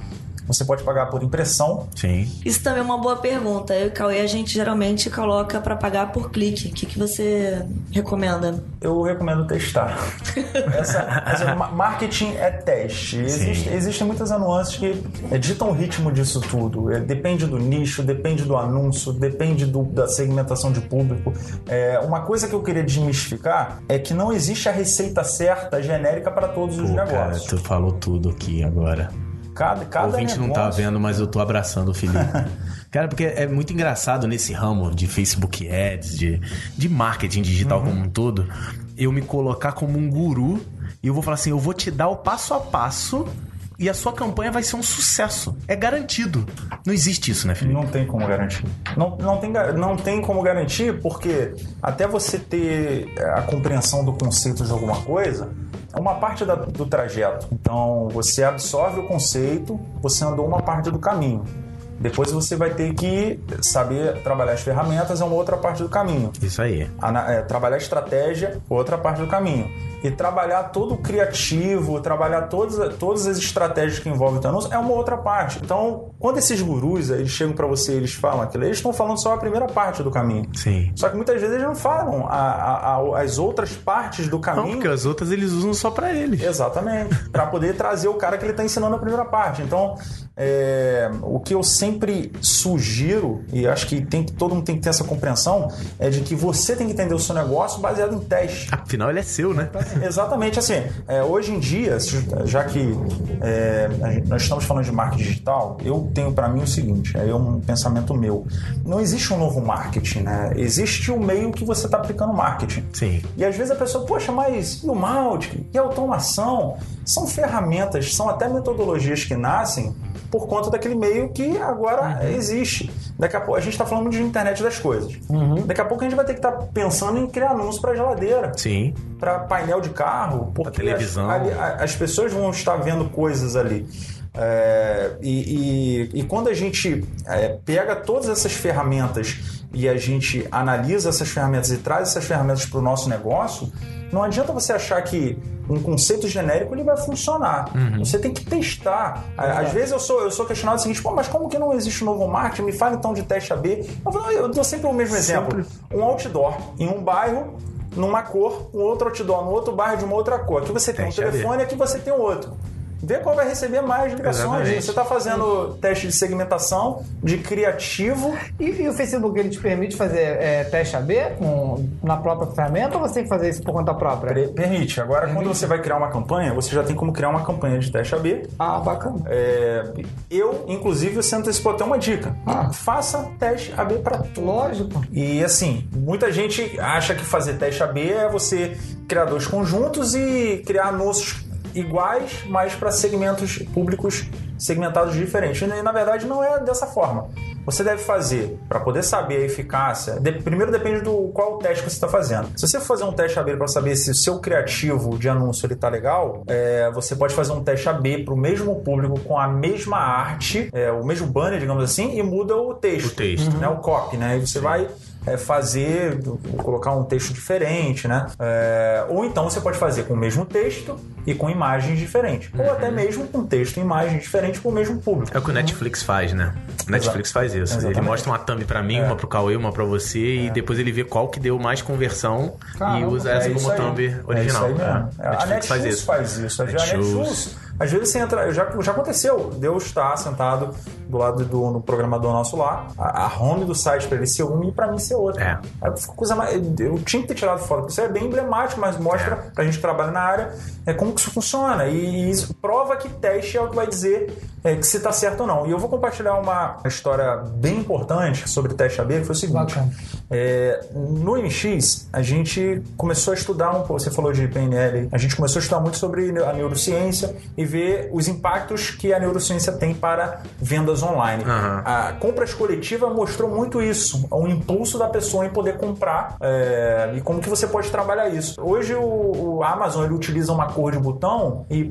Você pode pagar por impressão. Sim. Isso também é uma boa pergunta. Eu e o Cauê, a gente geralmente coloca pra pagar por clique. O que, que você recomenda? Eu recomendo testar. [LAUGHS] Essa, essa- ma- marketing é teste. Existe- existem muitas nuances que ditam o ritmo disso tudo. É, depende do nicho, depende do anúncio, depende do- da segmentação de público. É, uma coisa que eu queria desmistificar é que não existe a receita certa, genérica para todos os Pô, cara, negócios. tu falou tudo aqui agora. Cada, O cada ouvinte não tá negócio- vendo, mas eu tô abraçando o Felipe. [LAUGHS] Cara, porque é muito engraçado nesse ramo de Facebook Ads, de, de marketing digital Uhum. como um todo, eu me colocar como um guru e eu vou falar assim: eu vou te dar o passo a passo e a sua campanha vai ser um sucesso. É garantido. Não existe isso, né, Felipe? Não tem como garantir. Não, não, tem, não tem como garantir porque até você ter é, a compreensão do conceito de alguma coisa é uma parte da- do trajeto. Então você absorve o conceito, você andou uma parte do caminho. Depois você vai ter que saber trabalhar as ferramentas, é uma outra parte do caminho. Isso aí. Ana- é, trabalhar estratégia, outra parte do caminho. E trabalhar todo o criativo, trabalhar todas, todas as estratégias que envolvem o anúncio é uma outra parte. Então, quando esses gurus eles chegam para você e eles falam aquilo, eles estão falando só a primeira parte do caminho. Sim. Só que muitas vezes eles não falam a- a- a- as outras partes do Não, caminho. porque as outras eles usam só pra eles. Exatamente. Para poder trazer o cara que ele está ensinando a primeira parte. Então, é, o que eu sempre sugiro, e acho que tem, que- todo mundo tem que ter essa compreensão, é de que você tem que entender o seu negócio baseado em teste. Afinal, ele é seu, né? [LAUGHS] Exatamente assim. é, hoje em dia, já que é, nós estamos falando de marketing digital, eu tenho para mim o seguinte: é um pensamento meu. Não existe um novo marketing, né? Existe o meio que você está aplicando marketing. Sim. E às vezes a pessoa, poxa, mas e o Mautic? E a automação? São ferramentas, são até metodologias que nascem por conta daquele meio que agora existe. Daqui a pouco, a gente está falando de internet das coisas. Daqui a pouco a gente vai ter que estar pensando em criar anúncios para geladeira Sim. para painel de carro, porque televisão. As, a- as pessoas vão estar vendo coisas ali. É, e, e- e quando a gente é, pega todas essas ferramentas e a gente analisa essas ferramentas e traz essas ferramentas para o nosso negócio, não adianta você achar que um conceito genérico ele vai funcionar. Você tem que testar. À- Às vezes eu sou, eu sou questionado o seguinte, Pô, mas como que não existe um novo marketing? Me fala então de teste AB. Eu, falo, eu dou sempre o mesmo exemplo. Um outdoor em um bairro numa cor, um outro outdoor no outro bairro de uma outra cor. Aqui você tem um Teste AB. telefone, aqui você tem outro. Vê qual vai receber mais ligações. Exatamente. Você está fazendo teste de segmentação, de criativo. E, e o Facebook ele te permite fazer é, teste AB com, na própria ferramenta ou você tem que fazer isso por conta própria? Pre- Permite. Agora, quando você vai criar uma campanha, você já tem como criar uma campanha de teste AB. Ah, bacana. É, eu, inclusive, você antecipou até uma dica. Ah. Faça teste AB para tudo. Lógico. E assim, muita gente acha que fazer teste AB é você criar dois conjuntos e criar anúncios iguais, mas para segmentos públicos segmentados diferentes. E na verdade não é dessa forma. Você deve fazer para poder saber a eficácia. de- primeiro depende do qual teste que você está fazendo. Se você for fazer um teste AB para saber se o seu criativo de anúncio ele tá legal, é, você pode fazer um teste AB para o mesmo público com a mesma arte, é, o mesmo banner, digamos assim, e muda o texto. O texto. Né, o copy, né? E você vai é, fazer, colocar um texto diferente, né? É, ou então você pode fazer com o mesmo texto e com imagens diferentes. Ou até mesmo com texto e imagens diferentes para o mesmo público. É o que o Netflix faz, né? O Netflix faz isso. Ele Exatamente. mostra uma thumb pra mim, É. uma pro Cauê, uma pra você, e depois ele vê qual que deu mais conversão e Caramba, usa É essa isso como thumb É original. É. A Netflix Netshoes faz isso. faz isso. A Netshoes. Netshoes, às vezes você entra, já, já aconteceu, Deus está sentado do lado do no programador nosso lá, a, a home do site para ele ser um e para mim ser outro. É. Aí coisa mais, eu tinha que ter tirado foto, porque isso é bem emblemático, mas mostra É. pra gente que trabalha na área é, como que isso funciona. E isso prova que teste é o que vai dizer é, que se está certo ou não. E eu vou compartilhar uma história bem importante sobre teste AB, que foi o seguinte. É, no MX, a gente começou a estudar um pouco, você falou de PNL, a gente começou a estudar muito sobre a neurociência e ver os impactos que a neurociência tem para vendas online. Aham. A compras coletiva mostrou muito isso, o impulso da pessoa em poder comprar é, e como que você pode trabalhar isso. Hoje o, o Amazon ele utiliza uma cor de botão e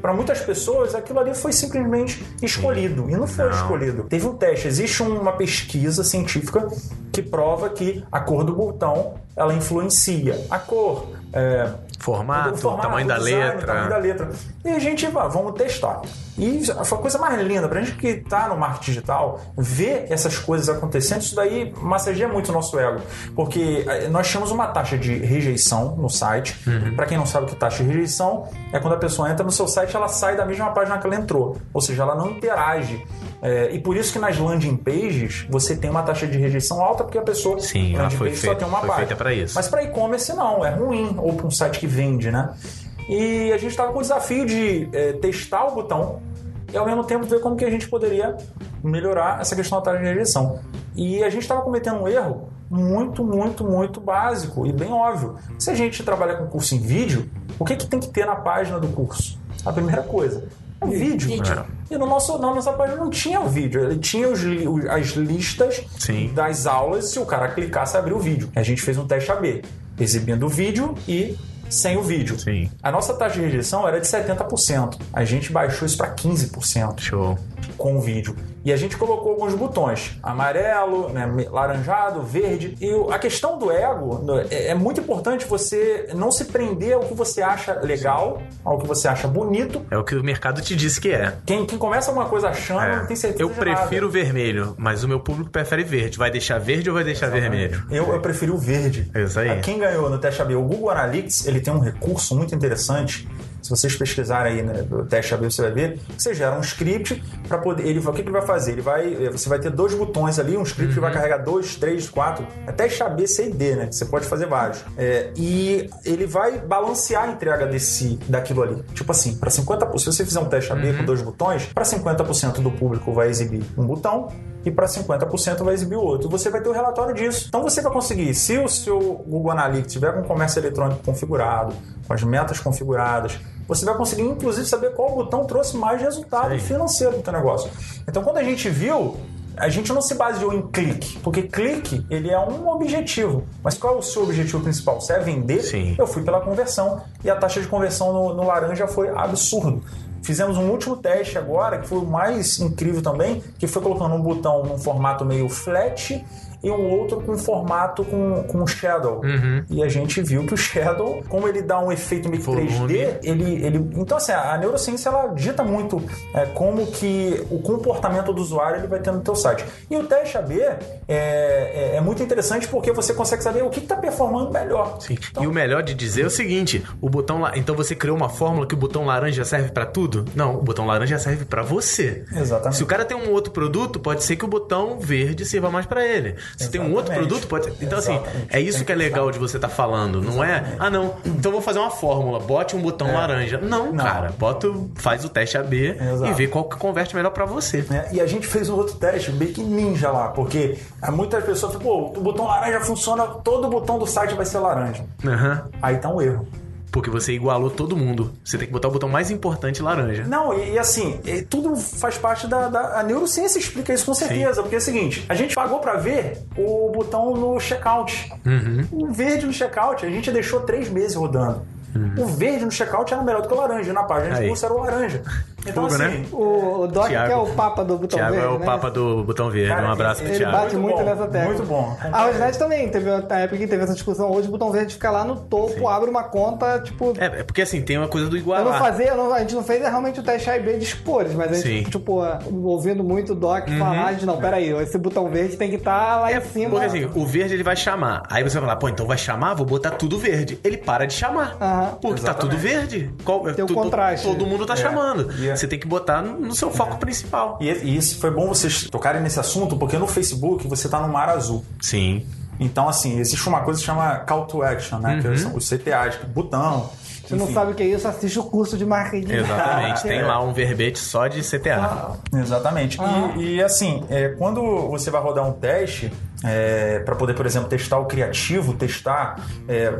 para muitas pessoas aquilo ali foi simplesmente escolhido e não foi Não. escolhido. Teve um teste, existe uma pesquisa científica que prova que a cor do botão ela influencia. A cor, é, Formato, o formato, tamanho o design, letra. tamanho da letra. E a gente, ah, vamos testar. E foi a coisa mais linda, pra gente que tá no marketing digital, ver essas coisas acontecendo, isso daí massageia muito o nosso ego. Porque eh, nós tínhamos uma taxa de rejeição no site. Uhum. Pra quem não sabe o que é taxa de rejeição, é quando a pessoa entra no seu site ela sai da mesma página que ela entrou. Ou seja, ela não interage. É, e por isso que nas landing pages você tem uma taxa de rejeição alta, porque a pessoa Sim, landing foi page feita- só tem uma foi página. feita pra isso. Mas para e-commerce não, é ruim, ou para um site que vende, né? E a gente estava com o desafio de eh, testar o botão e ao mesmo tempo ver como que a gente poderia melhorar essa questão da taxa de rejeição. E a gente estava cometendo um erro muito, muito, muito básico e bem óbvio. Se a gente trabalha com curso em vídeo, o que, que tem que ter na página do curso? A primeira coisa é vídeo. Vídeo. E no nosso, na nossa página não tinha o vídeo, ele tinha os os- as listas Sim. das aulas se o cara clicasse abrir o vídeo. A gente fez um teste AB, exibindo o vídeo e sem o vídeo. Sim. A nossa taxa de rejeição era de 70%. A gente baixou isso para 15% Show. Com o vídeo. E a gente colocou alguns botões: amarelo, né, laranjado, verde. E a questão do ego é, é muito importante você não se prender ao que você acha legal, ao que você acha bonito. É o que o mercado te disse que é. Quem, quem começa alguma coisa achando É. não tem certeza Eu prefiro vermelho, mas o meu público prefere verde. Vai deixar verde ou vai deixar vermelho? Eu, eu preferi o verde. É isso aí. Quem ganhou no teste AB? O Google Analytics ele tem um recurso muito interessante. Se vocês pesquisarem aí né, teste AB, você vai ver que você gera um script para poder. Ele, o que, que ele vai fazer? Ele vai, você vai ter dois botões ali, um script que vai carregar dois, três, quatro, até teste AB, C e D, né? Você pode fazer vários. É, e ele vai balancear a entrega desse, daquilo ali. Tipo assim, para 50%, se você fizer um teste AB com dois botões, para 50% do público vai exibir um botão e para 50% vai exibir o outro. Você vai ter o relatório disso. Então você vai conseguir, se o seu Google Analytics tiver com o comércio eletrônico configurado, com as metas configuradas, você vai conseguir inclusive saber qual botão trouxe mais resultado aí. financeiro do teu negócio. Então quando a gente viu, a gente não se baseou em clique, porque clique ele é um objetivo. Mas qual é o seu objetivo principal? Você é vender? Sim. Eu fui pela conversão e a taxa de conversão no, no laranja foi absurdo. Fizemos um último teste agora, que foi o mais incrível também, que foi colocando um botão num formato meio flat e um outro com formato com, com shadow. Uhum. E a gente viu que o shadow, como ele dá um efeito meio que Volume. 3D, ele, ele. Então, assim, a neurociência ela dita muito é, como que o comportamento do usuário ele vai ter no teu site. E o teste AB é, é, é muito interessante porque você consegue saber o que está performando melhor. Sim. E o melhor de dizer é o seguinte: o botão la... então você criou uma fórmula que o botão laranja serve pra tudo? Não, o botão laranja serve pra você. Exatamente. Se o cara tem um outro produto, pode ser que o botão verde sirva mais pra ele. Se tem um outro produto, pode. Então assim, Exatamente. é isso que é legal de você estar falando. Não é? Ah, não. Então vou fazer uma fórmula. Bote um botão laranja. Não, É. Não. cara. Bota, faz o teste AB e vê qual que converte melhor pra você. né? E a gente fez um outro teste, meio que ninja lá, porque muitas pessoas falam, pô, o botão laranja funciona, todo botão do site vai ser laranja. Aham. Aí tá um erro. Porque você igualou todo mundo. Você tem que botar o botão mais importante laranja. Não, e, e assim, e tudo faz parte da, da. A neurociência explica isso com certeza. Porque é o seguinte: a gente pagou pra ver o botão no checkout. O verde no checkout, a gente deixou três meses rodando. O verde no checkout era melhor do que o laranja. Na página de curso era o laranja. Então, Fogo, assim. né? O, o Doc Thiago. que é o papa do botão Thiago verde, é o né? papa do botão verde. Cara, um abraço pro ele Ele Thiago. bate Muito muito bom, nessa tecla. muito bom. A Rosnet também teve na época que teve essa discussão. Hoje o botão verde fica lá no topo, abre uma conta, tipo. É, é porque assim, tem uma coisa do Eu não igualar. fazia, eu não- a gente não fez realmente o teste A e B de cores, mas a gente, Sim. Uhum. tipo, ouvindo muito o Doc falar, a gente, não, peraí, esse botão verde tem que estar lá em cima. Porque assim, o verde ele vai chamar. Aí você vai falar, pô, então vai chamar, vou botar tudo verde. Ele para de chamar. Aham. Porque tá tudo verde. Qual, Tem o tudo- contraste. Todo mundo tá chamando. E é- Você tem que botar no, no seu foco principal. E, e isso foi bom vocês tocarem nesse assunto, porque no Facebook você tá no mar azul. Sim. Então, assim, existe uma coisa que chama Call to Action, né? Que são os CTAs, que é botão. Se não sabe o que é isso, assiste o curso de marketing. Exatamente. Tem É. lá um verbete só de CTA. Exatamente. E, e, assim, é, quando você vai rodar um teste, para poder, por exemplo, testar o criativo, testar. é,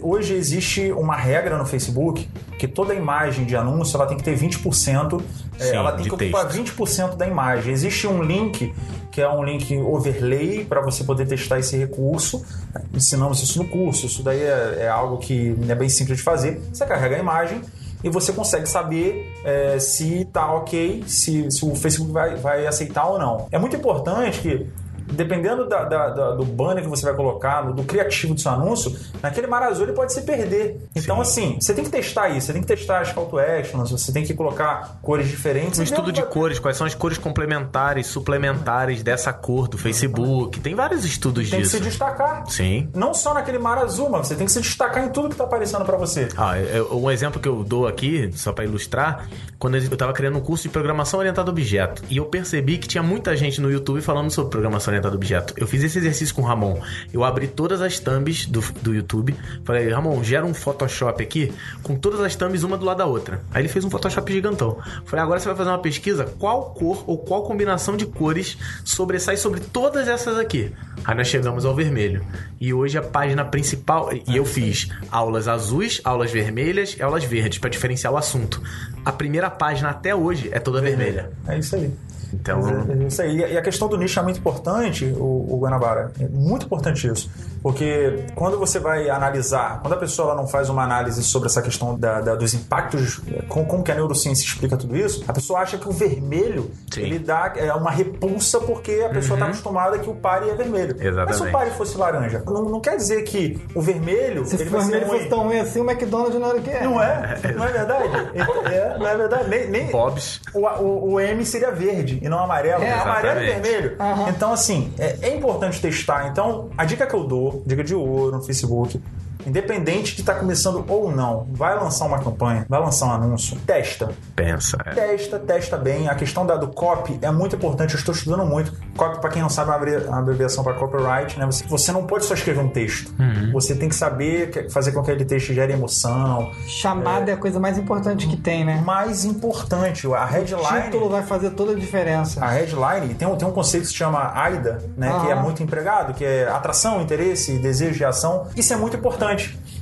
hoje existe uma regra no Facebook que toda imagem de anúncio ela tem que ter 20%, é, Sim, ela tem que ocupar texto. 20% da imagem. Existe um link que é um link overlay para você poder testar esse recurso. Ensinamos isso no curso. Isso daí é, é algo que é bem simples de fazer. Você carrega a imagem e você consegue saber é, se tá ok, se, se o Facebook vai, vai aceitar ou não. É muito importante que dependendo da- da- da- do banner que você vai colocar, do, criativo do seu anúncio, naquele mar azul ele pode se perder. Então, assim, você tem que testar isso, você tem que testar as call to actions, você tem que colocar cores diferentes. Um estudo que de cores, quais são as cores complementares, suplementares dessa cor do Facebook. Tem vários estudos Tem que disso. se destacar. Sim. Não só naquele mar azul, mas você tem que se destacar em tudo que tá aparecendo pra você. Ah, um exemplo que eu dou aqui, só pra ilustrar, quando eu tava criando um curso de programação orientada a objeto, e eu percebi que tinha muita gente no YouTube falando sobre programação orientada a objeto. Eu fiz esse exercício com o Ramon. Eu abri todas as thumbs do, do YouTube, falei, Ramon, gera um Photoshop aqui com todas as thumbs uma do lado da outra. Aí ele fez um Photoshop gigantão. Falei, agora você vai fazer uma pesquisa, qual cor ou qual combinação de cores sobressai sobre todas essas aqui. Aí nós chegamos ao vermelho. E hoje a página principal, e eu fiz aulas azuis, aulas vermelhas e aulas verdes para diferenciar o assunto. A primeira página até hoje é toda vermelha. É isso aí. Então, É Isso aí. E a questão do nicho é muito importante, o, o Guanabara. É muito importante isso. Porque quando você vai analisar, quando a pessoa ela não faz uma análise sobre essa questão da- da- dos impactos, com, como que a neurociência explica tudo isso, a pessoa acha que o vermelho Sim. ele dá é, uma repulsa porque a pessoa está acostumada que o pare é vermelho. Mas se Exatamente. o pare fosse laranja, não, não quer dizer que o vermelho Se ele o vermelho ruim. fosse tão ruim assim, o McDonald's não era o que é. Não é? Não é verdade? [LAUGHS] É, não é verdade? Nem, nem, Bob's. o, o- o M seria verde e não amarelo. É, amarelo e vermelho. Aham. Então, assim, é, é importante testar. Então, a dica que eu dou, dica de ouro no Facebook, independente de estar começando ou não, vai lançar uma campanha, vai lançar um anúncio, testa. pensa. é. Testa, testa bem. A questão da, do copy é muito importante. Eu estou estudando muito. Copy, para quem não sabe, é uma uma abreviação para copyright. Né? Você, você não pode só escrever um texto. Você tem que saber fazer com que aquele texto gere emoção. Chamada é. a coisa mais importante que tem, né? Mais importante, a O headline. título vai fazer toda a diferença. A headline tem um, tem um conceito que se chama AIDA, né? Aham. Que é muito empregado, que é atração, interesse, desejo de ação. Isso é muito importante.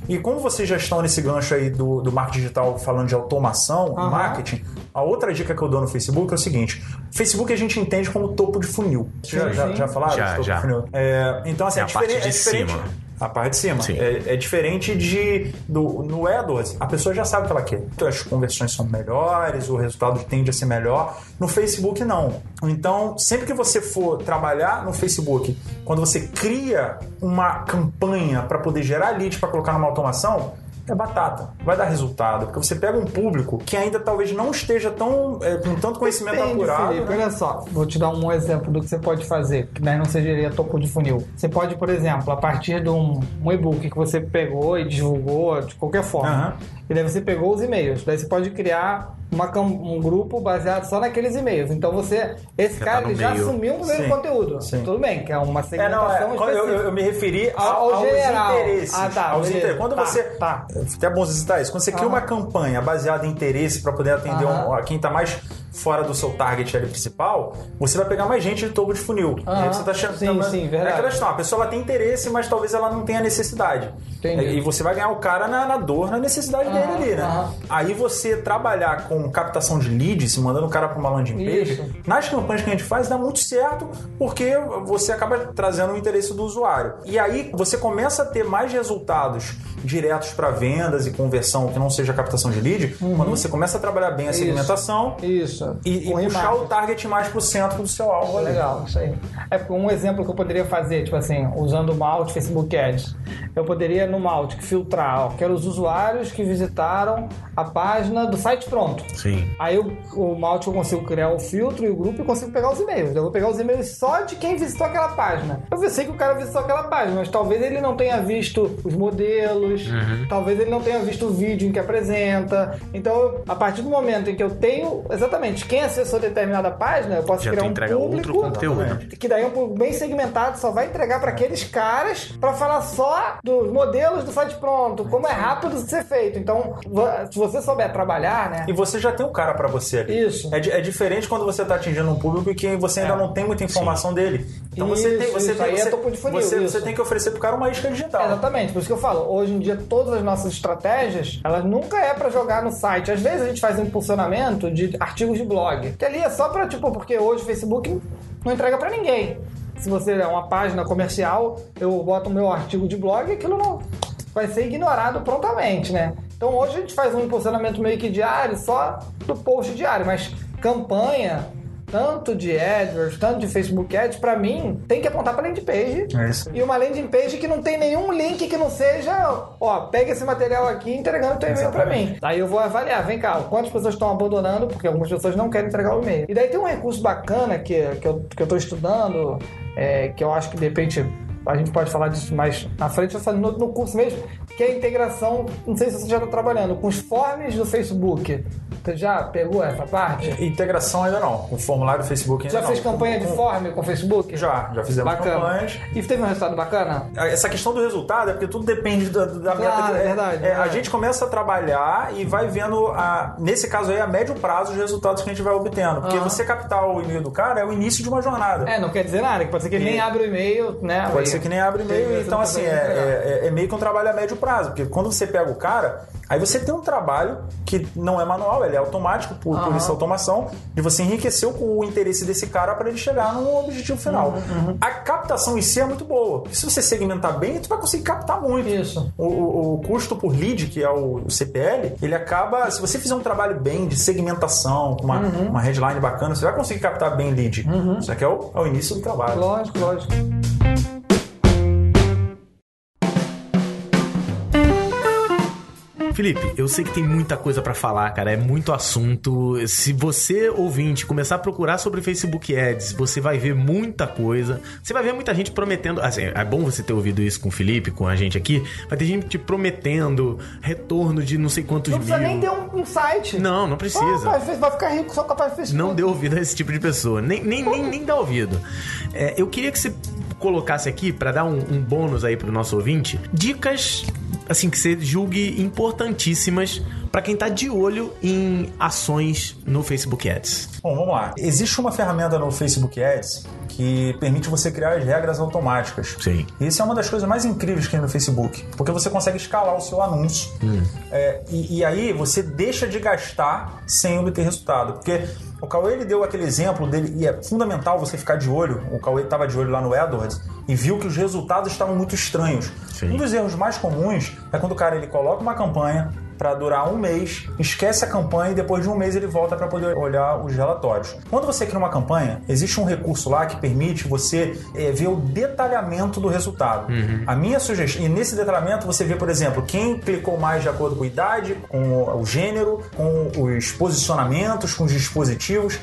E como vocês já estão nesse gancho aí do, do marketing digital falando de automação, Aham. marketing, a outra dica que eu dou no Facebook é o seguinte: Facebook a gente entende como topo de funil. Sim, já, sim. já falaram? Já, de topo já. de funil? É, então, assim, É a parte diferente. de é diferente- cima. A parte de cima. É, é diferente de. Do, no AdWords, a pessoa já sabe o que ela quer. Então, as conversões são melhores, o resultado tende a ser melhor. No Facebook, não. Então, sempre que você for trabalhar no Facebook, quando você cria uma campanha para poder gerar lead para colocar numa automação, é batata, vai dar resultado, porque você pega um público que ainda talvez não esteja tão é, com tanto conhecimento Depende, apurado. Felipe, né? olha só, vou te dar um exemplo do que você pode fazer, que daí não seria topo de funil. Você pode, por exemplo, a partir de um, um e-book que você pegou e divulgou de qualquer forma, Aham. e daí você pegou os e-mails, daí você pode criar uma um grupo baseado só naqueles e-mails. Então você, esse Já cara, tá ele já meio. assumiu o primeiro Sim. conteúdo. Sim. Tudo bem, que é uma É, segmentação não, é, quando eu, específica. eu- eu me referi Ao- ao, ao aos geral. interesses. Ah, tá, aos interesses. Quando Tá, você. tá. É até bom você citar isso. Quando você cria Aham. uma campanha baseada em interesse para poder atender Aham. um- a quem está mais fora do seu target ali principal, você vai pegar mais gente de topo de funil. Aí você tá achando Sim, sim, verdade. É aquela questão, a pessoa ela tem interesse, mas talvez ela não tenha necessidade. Entendi. E você vai ganhar o cara na, na dor, na necessidade dele ali, né? Aí você trabalhar com captação de leads, mandando o cara para uma landing page, Isso. nas campanhas que a gente faz dá muito certo porque você acaba trazendo o interesse do usuário. E aí você começa a ter mais resultados diretos para vendas e conversão que não seja captação de lead, quando você começa a trabalhar bem a Isso. segmentação Isso. e, e puxar o target mais pro centro do seu alvo ali. Legal, isso aí. É porque um exemplo que eu poderia fazer, tipo assim, usando o Malt Facebook Ads, eu poderia no Malt filtrar, ó, quero os usuários que visitaram a página do site pronto. Sim. Aí eu, o Malt eu consigo criar o filtro e o grupo e consigo pegar os e-mails. Eu vou pegar os e-mails só de quem visitou aquela página. Eu sei que o cara visitou aquela página, mas talvez ele não tenha visto os modelos, talvez ele não tenha visto o vídeo em que apresenta. Então, a partir do momento em que eu tenho exatamente quem acessou determinada página, eu posso Já criar um público outro conteúdo. que daí é um público bem segmentado, só vai entregar para aqueles caras para falar só dos modelos do site pronto, como é rápido de ser feito. Então, se você souber trabalhar, né? E você já tem um cara para você ali. Isso. É, é diferente quando você está atingindo um público e que você ainda É. não tem muita informação dele. Então você tem, Isso, você isso. tem, é você, topo de funil, você, isso. você tem que oferecer pro cara uma isca digital. Exatamente, por isso que eu falo, hoje em dia todas as nossas estratégias, elas nunca é pra jogar no site. Às vezes a gente faz um impulsionamento de artigos de blog, que ali é só pra, tipo, porque hoje o Facebook não entrega pra ninguém. Se você é uma página comercial, eu boto o meu artigo de blog e aquilo não vai ser ignorado prontamente, né? Então hoje a gente faz um impulsionamento meio que diário, só do post diário, mas campanha tanto de AdWords, tanto de Facebook Ads, pra mim, tem que apontar pra landing page. É isso. E uma landing page que não tem nenhum link que não seja, ó, pega esse material aqui entregando teu e-mail pra mim. Aí eu vou avaliar, vem cá, quantas pessoas estão abandonando, porque algumas pessoas não querem entregar o e-mail. E daí tem um recurso bacana que, que, eu, que eu tô estudando, é, que eu acho que de repente a gente pode falar disso mais na frente, no, no curso mesmo, que é a integração, não sei se você já está trabalhando, com os forms do Facebook. Você já pegou essa parte? Integração ainda não. O formulário do Facebook ainda Já não. fez campanha de form com o Facebook? Já, já fizemos Bacana. campanhas. E teve um resultado bacana? Essa questão do resultado é porque tudo depende da, da Claro, meta. é verdade, é, é. A gente começa a trabalhar e vai vendo, a, nesse caso aí, a médio prazo os resultados que a gente vai obtendo. Porque você captar o e-mail do cara é o início de uma jornada. É, não quer dizer nada, que pode ser que ele E- nem abre o e-mail, né? Pode Ser que nem abre e-mail. Então, assim, é, resultado legal. é- é meio que um trabalho a médio prazo. Porque quando você pega o cara, aí você tem um trabalho que não é manual, ele é automático, por, por Aham. essa automação, de você enriquecer o, o interesse desse cara para ele chegar no objetivo final. Uhum, A captação em si é muito boa. Se você segmentar bem, tu vai conseguir captar muito. Isso. O, o- o custo por lead, que é o, o CPL, ele acaba. Se você fizer um trabalho bem de segmentação, com uma, Uhum. uma headline bacana, você vai conseguir captar bem lead. Isso aqui é o, é o início do trabalho. Lógico, lógico. Felipe, eu sei que tem muita coisa pra falar, cara, é muito assunto. Se você, ouvinte, começar a procurar sobre Facebook Ads, você vai ver muita coisa. Você vai ver muita gente prometendo. Assim, é bom você ter ouvido isso com o Felipe, com a gente aqui. Vai ter gente prometendo retorno de não sei quantos Não precisa mil. nem ter um, um site. Não, não precisa. Ah, vai, vai ficar rico só com a página Facebook. Não dê ouvido a esse tipo de pessoa. Nem, nem, nem, nem dá ouvido. É, eu queria que você colocasse aqui, pra dar um, um bônus aí pro nosso ouvinte, dicas, assim, que você julgue importantíssimas pra quem tá de olho em ações no Facebook Ads. Bom, vamos lá. Existe uma ferramenta no Facebook Ads que permite você criar as regras automáticas. Sim. E isso é uma das coisas mais incríveis que tem no Facebook, porque você consegue escalar o seu anúncio. É, e, e aí você deixa de gastar sem obter resultado. Porque o Cauê ele deu aquele exemplo dele, e é fundamental você ficar de olho. O Cauê estava de olho lá no AdWords e viu que os resultados estavam muito estranhos. Sim. Um dos erros mais comuns é quando o cara ele coloca uma campanha para durar um mês, esquece a campanha e depois de um mês ele volta para poder olhar os relatórios. Quando você cria uma campanha, existe um recurso lá que permite você eh, ver o detalhamento do resultado. A minha sugestão, e nesse detalhamento você vê, por exemplo, quem clicou mais de acordo com a idade, com o gênero, com os posicionamentos, com os dispositivos.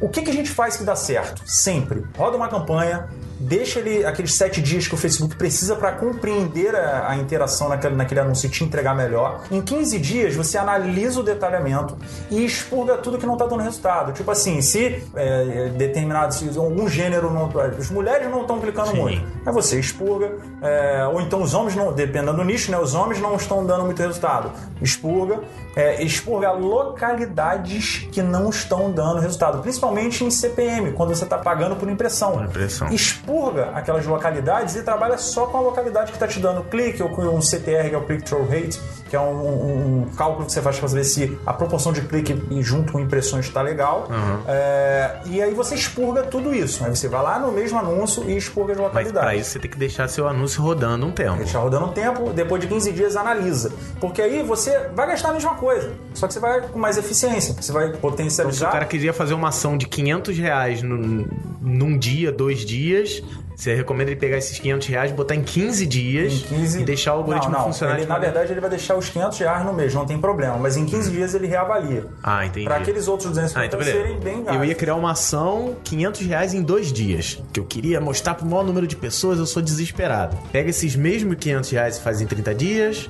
O que, que a gente faz que dá certo? Sempre. Roda uma campanha, deixa ele aqueles sete dias que o Facebook precisa para compreender a, a interação naquele, naquele anúncio e te entregar melhor. Em 15 dias, você analisa o detalhamento e expurga tudo que não está dando resultado. Tipo assim, se é, determinado, se algum gênero não. As mulheres não estão clicando Sim. muito. Aí você expurga. é, ou então os homens não, dependendo do nicho, né? Os homens não estão dando muito resultado. Expurga. É, expurga localidades que não estão dando resultado, principalmente em CPM, quando você está pagando por impressão. Impressão. Expurga aquelas localidades e trabalha só com a localidade que está te dando clique, ou com um CTR, que é o Click-Through Rate, que é um, um- cálculo que você faz para saber se a proporção de clique junto com impressões está legal. É, e aí você expurga tudo isso. Aí você vai lá no mesmo anúncio e expurga as Mas localidades. pra isso você tem que deixar seu anúncio rodando um tempo. Deixar rodando um tempo, depois de 15 dias analisa. Porque aí você vai gastar a mesma coisa, só que você vai com mais eficiência, você vai Então, se potencializar. o cara queria fazer uma ação de 500 reais num, num dia, dois dias, você recomenda ele pegar esses 500 reais, botar em 15 dias Em 15... e deixar o algoritmo não, não. funcionar Ele, na maneira- verdade, ele vai deixar os 500 reais no mês, não tem problema. Mas em 15 dias ele reavalia. Ah, entendi. Para aqueles outros 250 Ah, então serem bem gastos. Eu ia criar uma ação 500 reais em dois dias. Que eu queria mostrar pro maior número de pessoas, eu sou desesperado. Pega esses mesmos 500 reais e faz em 30 dias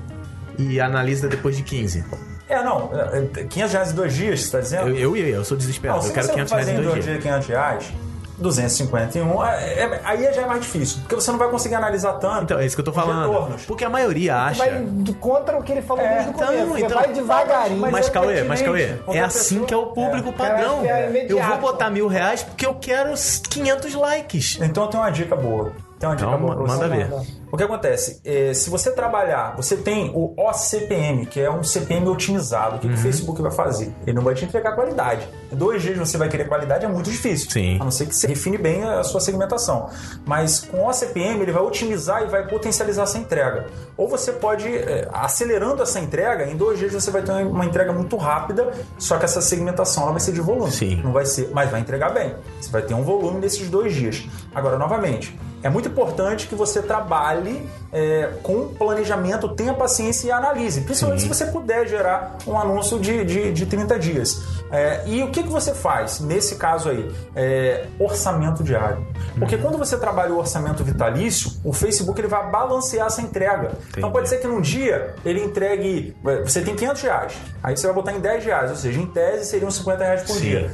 e analisa depois de 15. É, não. é, é, 500 reais em dois dias, você tá dizendo? Eu, eu ia, eu sou não, desesperado. se eu quero você 500 reais fazer em em dois dois dias. dias 500 reais, 251, é, é, aí já é mais difícil. Porque você não vai conseguir analisar tanto Então, é isso que eu tô os falando. retornos. Porque a maioria acha. Vai contra o que ele falou É, desde o então, começo. Você então- vai devagarinho. Mas Mas, é Cauê, mas Cauê, é assim pessoa- que é o público é. padrão. É eu vou botar mil reais porque eu quero 500 likes. Então tem uma dica boa. Tem uma dica Então, boa manda ver. O que acontece? É, se você trabalhar, você tem o OCPM, que é um CPM otimizado. O que, que o Facebook vai fazer? Ele não vai te entregar qualidade. Em dois dias você vai querer qualidade, é muito difícil. Sim. A não ser que você refine bem a sua segmentação. Mas com o OCPM, ele vai otimizar e vai potencializar essa entrega. Ou você pode, é, acelerando essa entrega, em dois dias você vai ter uma entrega muito rápida, só que essa segmentação ela vai ser de volume. Sim. Não vai ser, mas vai entregar bem. Você vai ter um volume nesses dois dias. Agora, novamente, é muito importante que você trabalhe é, com planejamento, tenha paciência e analise. Principalmente Sim. se você puder gerar um anúncio de, de, de 30 dias. É, e o que, que você faz nesse caso aí? É, orçamento diário. Porque quando você trabalha o orçamento vitalício, o Facebook ele vai balancear essa entrega. Então pode ser que num dia ele entregue. Você tem 500 reais. Aí você vai botar em 10 reais. Ou seja, em tese seriam 50 reais por Sim. dia.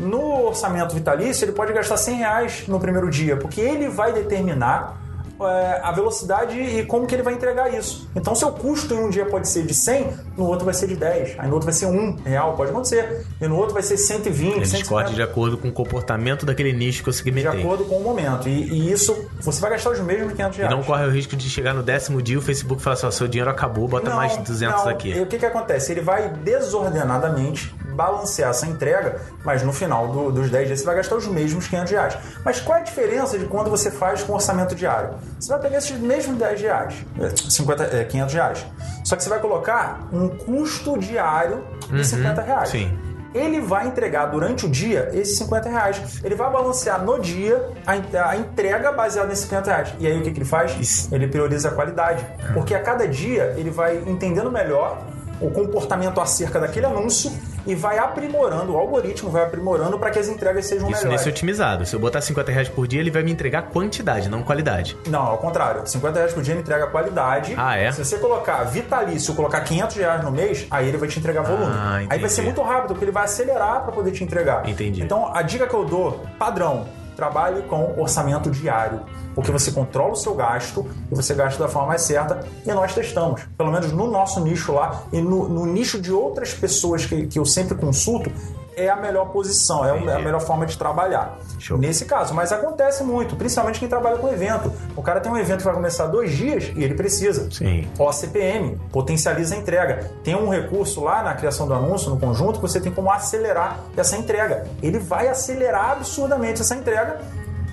No orçamento vitalício, ele pode gastar 100 reais no primeiro dia, porque ele vai determinar é, a velocidade e como que ele vai entregar isso. Então, seu custo em um dia pode ser de 100, no outro vai ser de 10, aí no outro vai ser 1 real, pode acontecer, e no outro vai ser 120, Eles 150 cortam de acordo com o comportamento daquele nicho que eu de segmentei. acordo com o momento. E, e isso, você vai gastar os mesmos 500 E reais. não corre o risco de chegar no décimo dia e o Facebook falar assim, seu dinheiro acabou, bota Não, mais 200 não. aqui. E o que, que acontece? Ele vai desordenadamente balancear essa entrega, mas no final do- dos 10 dias você vai gastar os mesmos 500 reais. Mas qual é a diferença de quando você faz com orçamento diário? Você vai pegar esses mesmos 10 reais, é, 50, é, 500 reais, só que você vai colocar um custo diário de 50 reais. Uhum. sim. Ele vai entregar durante o dia esses 50 reais. Ele vai balancear no dia a, en- a entrega baseada nesses 50 reais. E aí o que, que ele faz? Isso. Ele prioriza a qualidade. Porque a cada dia ele vai entendendo melhor o comportamento acerca daquele anúncio e vai aprimorando, o algoritmo vai aprimorando para que as entregas sejam Isso melhores. nesse otimizado. Se eu botar 50 reais por dia, ele vai me entregar quantidade, não qualidade. Não, ao contrário. 50 reais por dia ele entrega qualidade. Ah, é? Se você colocar vitalício, colocar 500 reais no mês, aí ele vai te entregar volume. Ah, aí vai ser muito rápido, porque ele vai acelerar para poder te entregar. Entendi. Então, a dica que eu dou, padrão, trabalhe com orçamento diário. Porque você controla o seu gasto e você gasta da forma mais certa. E nós testamos. Pelo menos no nosso nicho lá e no, no nicho de outras pessoas que, que eu sempre consulto, é a melhor posição, é Entendi. a melhor forma de trabalhar. Show. Nesse caso, mas acontece muito, principalmente quem trabalha com evento. O cara tem um evento que vai começar dois dias e ele precisa. Sim. OCPM, potencializa a entrega. Tem um recurso lá na criação do anúncio, no conjunto, que você tem como acelerar essa entrega. Ele vai acelerar absurdamente essa entrega.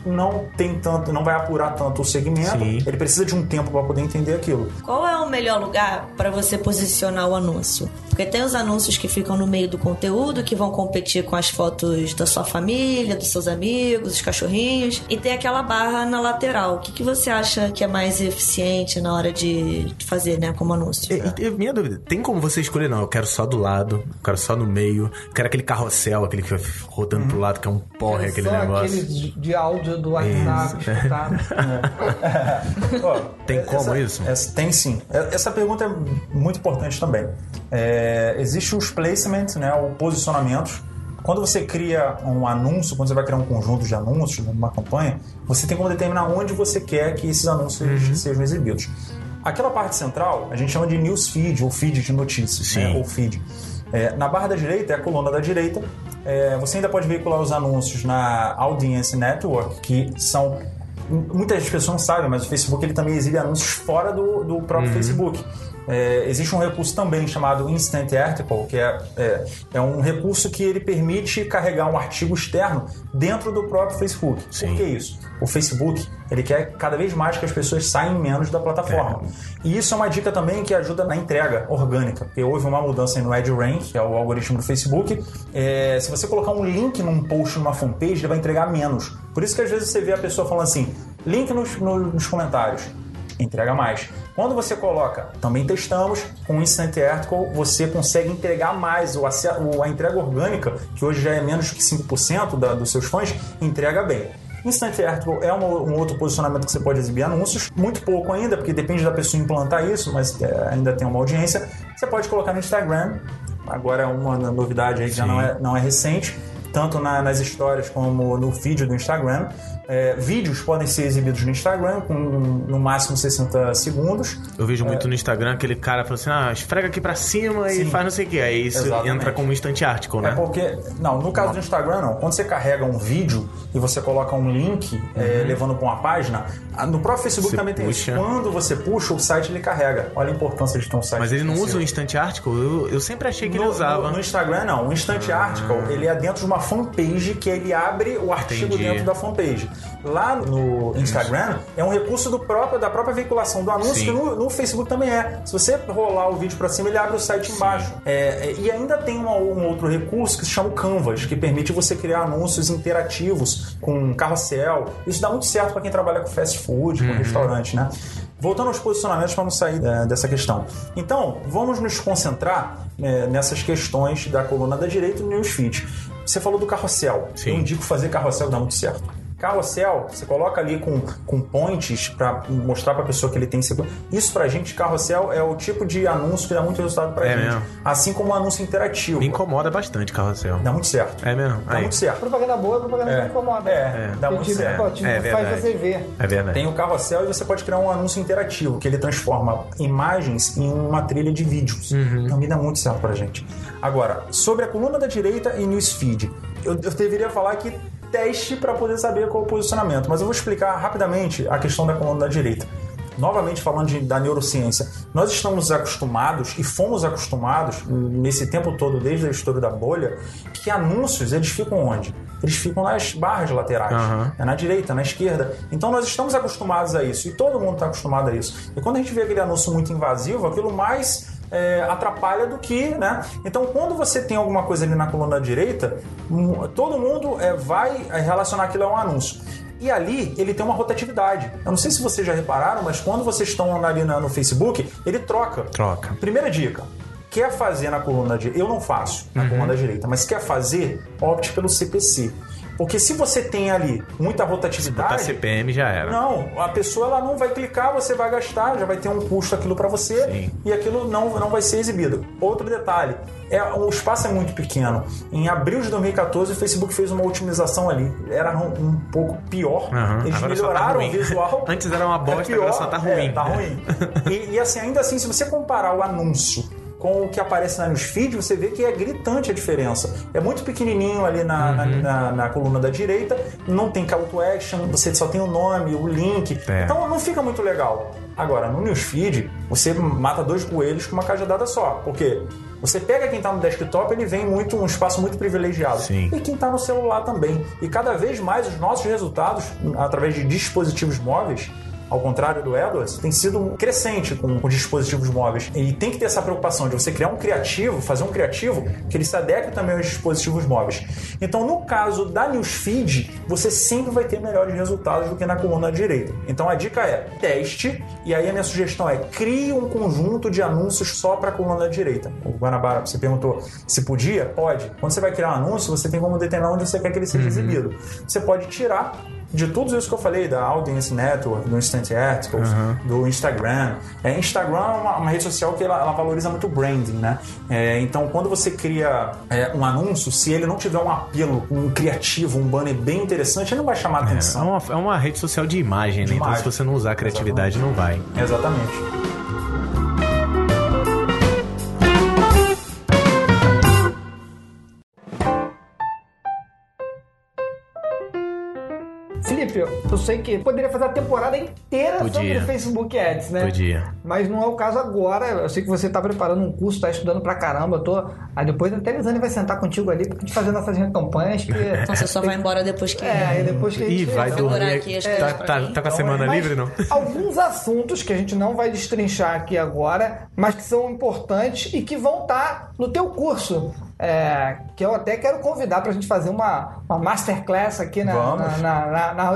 Não tem tanto, não vai apurar tanto o segmento. Sim. Ele precisa de um tempo para poder entender aquilo. Qual é o melhor lugar para você posicionar o anúncio? Porque tem os anúncios que ficam no meio do conteúdo, que vão competir com as fotos da sua família, dos seus amigos, os cachorrinhos, e tem aquela barra na lateral. O que, que você acha que é mais eficiente na hora de fazer, né, como anúncio? E- e- minha dúvida, tem como você escolher? Não, eu quero só do lado, eu quero só no meio, eu quero aquele carrossel, aquele que vai rodando pro lado, que é um porre, aquele Só negócio. aquele de, de áudio do WhatsApp, escutar. [LAUGHS] Ó, Tem como essa- isso? essa- tem sim. É- Essa pergunta é muito importante também. É, existe os placements, né, o posicionamento. Quando você cria um anúncio, quando você vai criar um conjunto de anúncios numa campanha, você tem como determinar onde você quer que esses anúncios Uhum. sejam exibidos. Aquela parte central, a gente chama de news feed ou feed de notícias, né, ou feed. É, na barra da direita, é a coluna da direita, é, você ainda pode veicular os anúncios na Audience Network, que são muitas pessoas não sabem, mas o Facebook ele também exibe anúncios fora do, do próprio Facebook. É, existe um recurso também chamado Instant Article, que é, é, é um recurso que ele permite carregar um artigo externo dentro do próprio Facebook. Sim. Por que isso? O Facebook ele quer cada vez mais que as pessoas saiam menos da plataforma. E isso é uma dica também que ajuda na entrega orgânica, porque houve uma mudança no EdRank, que é o algoritmo do Facebook. É, se você colocar um link num post numa fanpage, ele vai entregar menos. Por isso que às vezes você vê a pessoa falando assim, link nos, no- nos comentários entrega mais. Quando você coloca, também testamos, com o Instant Article, você consegue entregar mais. O- a entrega orgânica, que hoje já é menos que 5% da, dos seus fãs, entrega bem. Instant Article é um, um outro posicionamento que você pode exibir anúncios, muito pouco ainda, porque depende da pessoa implantar isso, mas é, ainda tem uma audiência. Você pode colocar no Instagram, agora é uma novidade aí que já não é, não é recente, tanto na- nas histórias como no feed do Instagram. É, vídeos podem ser exibidos no Instagram com no máximo 60 segundos. Eu vejo muito no Instagram aquele cara falando assim, ah, esfrega aqui pra cima e Sim. faz não sei o que. Aí isso Exatamente. entra como instant article, né? É porque, não, no caso do Instagram não. Quando você carrega um vídeo e você coloca um link é, levando para uma página, ah, no próprio Facebook Uhum. Você também tem isso. puxa. Quando você puxa, o site ele carrega. Olha a importância de ter um site. Mas ele não usa o instant article? Eu, eu sempre achei que no, ele usava. No, no Instagram, não. O Instant Article, ele é dentro de uma fanpage que ele abre o artigo Entendi. dentro da fanpage. Lá no Instagram, é um recurso do próprio, da própria veiculação do anúncio, Sim. que no, no Facebook também é. Se você rolar o vídeo pra cima, ele abre o site embaixo. É, é, e ainda tem uma- um outro recurso que se chama o Canvas, que permite você criar anúncios interativos com carrossel. Isso dá muito certo para quem trabalha com fast food, Uhum. com restaurante, né? Voltando aos posicionamentos para não sair é, dessa questão. Então, vamos nos concentrar é, nessas questões da coluna da direita e do newsfeed. Você falou do carrossel. Sim. Eu indico fazer carrossel, dá muito certo. Carrossel, você coloca ali com, com points para mostrar para a pessoa que ele tem. Isso pra gente, carrossel é o tipo de anúncio que dá muito resultado pra É gente. mesmo. Assim como o anúncio interativo. Me incomoda bastante carrossel. Dá muito certo. É mesmo? Dá Aí. muito certo. Propaganda boa, propaganda É. que incomoda. É, dá Que muito tipo, certo. tipo, É faz verdade. você ver. É verdade. Tem o carrossel e você pode criar um anúncio interativo, que ele transforma imagens em uma trilha de vídeos. Então me dá muito certo pra gente. Agora, sobre a coluna da direita e newsfeed. Eu, eu deveria falar aqui teste para poder saber qual o posicionamento, mas eu vou explicar rapidamente a questão da coluna da direita. Novamente falando de- da neurociência, nós estamos acostumados e fomos acostumados nesse tempo todo, desde a história da bolha, que anúncios eles ficam onde? Eles ficam nas barras laterais. Aham. É na direita, na esquerda. Então nós estamos acostumados a isso e todo mundo está acostumado a isso. E quando a gente vê aquele anúncio muito invasivo, aquilo mais é, atrapalha do que, né? Então quando você tem alguma coisa ali na coluna direita, todo mundo é, vai é, relacionar aquilo a um anúncio. E ali ele tem uma rotatividade. Eu não sei se vocês já repararam, mas quando vocês estão ali na- no Facebook, ele troca. Troca. Primeira dica. Quer fazer na coluna direita? Eu não faço na coluna direita, mas quer fazer, opte pelo CPC. Porque se você tem ali muita Botar rotatividade. CPM já era. Não, a pessoa ela não vai clicar, você vai gastar, já vai ter um custo aquilo para você Sim. e aquilo não, não vai ser exibido. Outro detalhe, é, o espaço é muito pequeno. Em abril de 2014, o Facebook fez uma otimização ali. Era um, um pouco pior. Aham, Eles agora tá melhoraram ruim. o visual. [LAUGHS] Antes era uma bosta, É pior, agora só tá é, ruim. tá ruim. e, e, assim, ainda assim, se você comparar o anúncio com o que aparece na newsfeed, você vê que é gritante a diferença. É muito pequenininho ali na, na, Uhum. na- na coluna da direita, não tem call to action, você só tem o nome, o link. É. Então não fica muito legal. Agora, no newsfeed, você mata dois coelhos com uma cajadada só. Por quê? Você pega quem está no desktop, ele vem muito um espaço muito privilegiado. Sim. E quem está no celular também. E cada vez mais os nossos resultados, através de dispositivos móveis, ao contrário do Edwards, tem sido crescente com os dispositivos móveis. E tem que ter essa preocupação de você criar um criativo, fazer um criativo que ele se adeque também aos dispositivos móveis. Então, no caso da Newsfeed, você sempre vai ter melhores resultados do que na coluna direita. Então, a dica é teste, e aí a minha sugestão é crie um conjunto de anúncios só para a coluna direita. O Guanabara, você perguntou se podia? Pode. Quando você vai criar um anúncio, você tem como determinar onde você quer que ele seja exibido. Você pode tirar de tudo isso que eu falei, da Audience Network, do Instant Articles, do Instagram. É, Instagram é uma, uma rede social que ela, ela valoriza muito o branding, né? É, então, quando você cria é, um anúncio, se ele não tiver um apelo, um criativo, um banner bem interessante, ele não vai chamar É, é atenção. uma, é uma rede social de imagem, né? De Então, imagem. se você não usar a criatividade, não vai. Exatamente. Felipe, eu sei que poderia fazer a temporada inteira sobre Podia. o Facebook Ads, né? Podia. Mas não é o caso agora. Eu sei que você tá preparando um curso, tá estudando pra caramba. Eu tô... Aí depois até a Lisane vai sentar contigo ali pra gente fazer nossas campanhas. Que... Então você só vai embora depois que. [LAUGHS] É, e depois que a Ih, gente... vai segurar dormir. aqui as Tá, tá, tá com a semana Mas livre, não? [LAUGHS] Alguns assuntos que a gente não vai destrinchar aqui agora, mas que são importantes e que vão estar no teu curso. É, que eu até quero convidar para a gente fazer uma, uma masterclass aqui na, Vamos. na, na, na.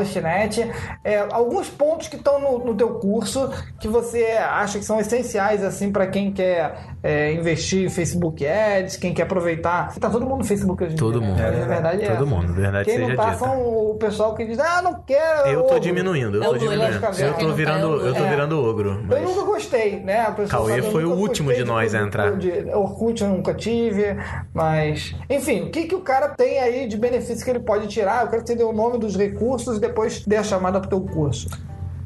É, alguns pontos que estão no, no teu curso que você acha que são essenciais assim para quem quer é, investir em Facebook Ads, quem quer aproveitar. Tá todo mundo no Facebook hoje em Todo dia, mundo. Né? Mas a verdade é Todo mundo, verdade Quem não tá dita. são o pessoal que diz, ah, não quero. Eu tô ogro." diminuindo, eu É tô diminuindo. de Eu tô virando, é eu tô Lula. virando ogro. Eu Mas... nunca gostei, né? A pessoa Cauê sabe, eu foi o último de nós a entrar. de- Orkut eu nunca tive, Mas, enfim, o que, que o cara tem aí de benefício que ele pode tirar? Eu quero que você dê o nome dos recursos e depois dê a chamada pro teu curso.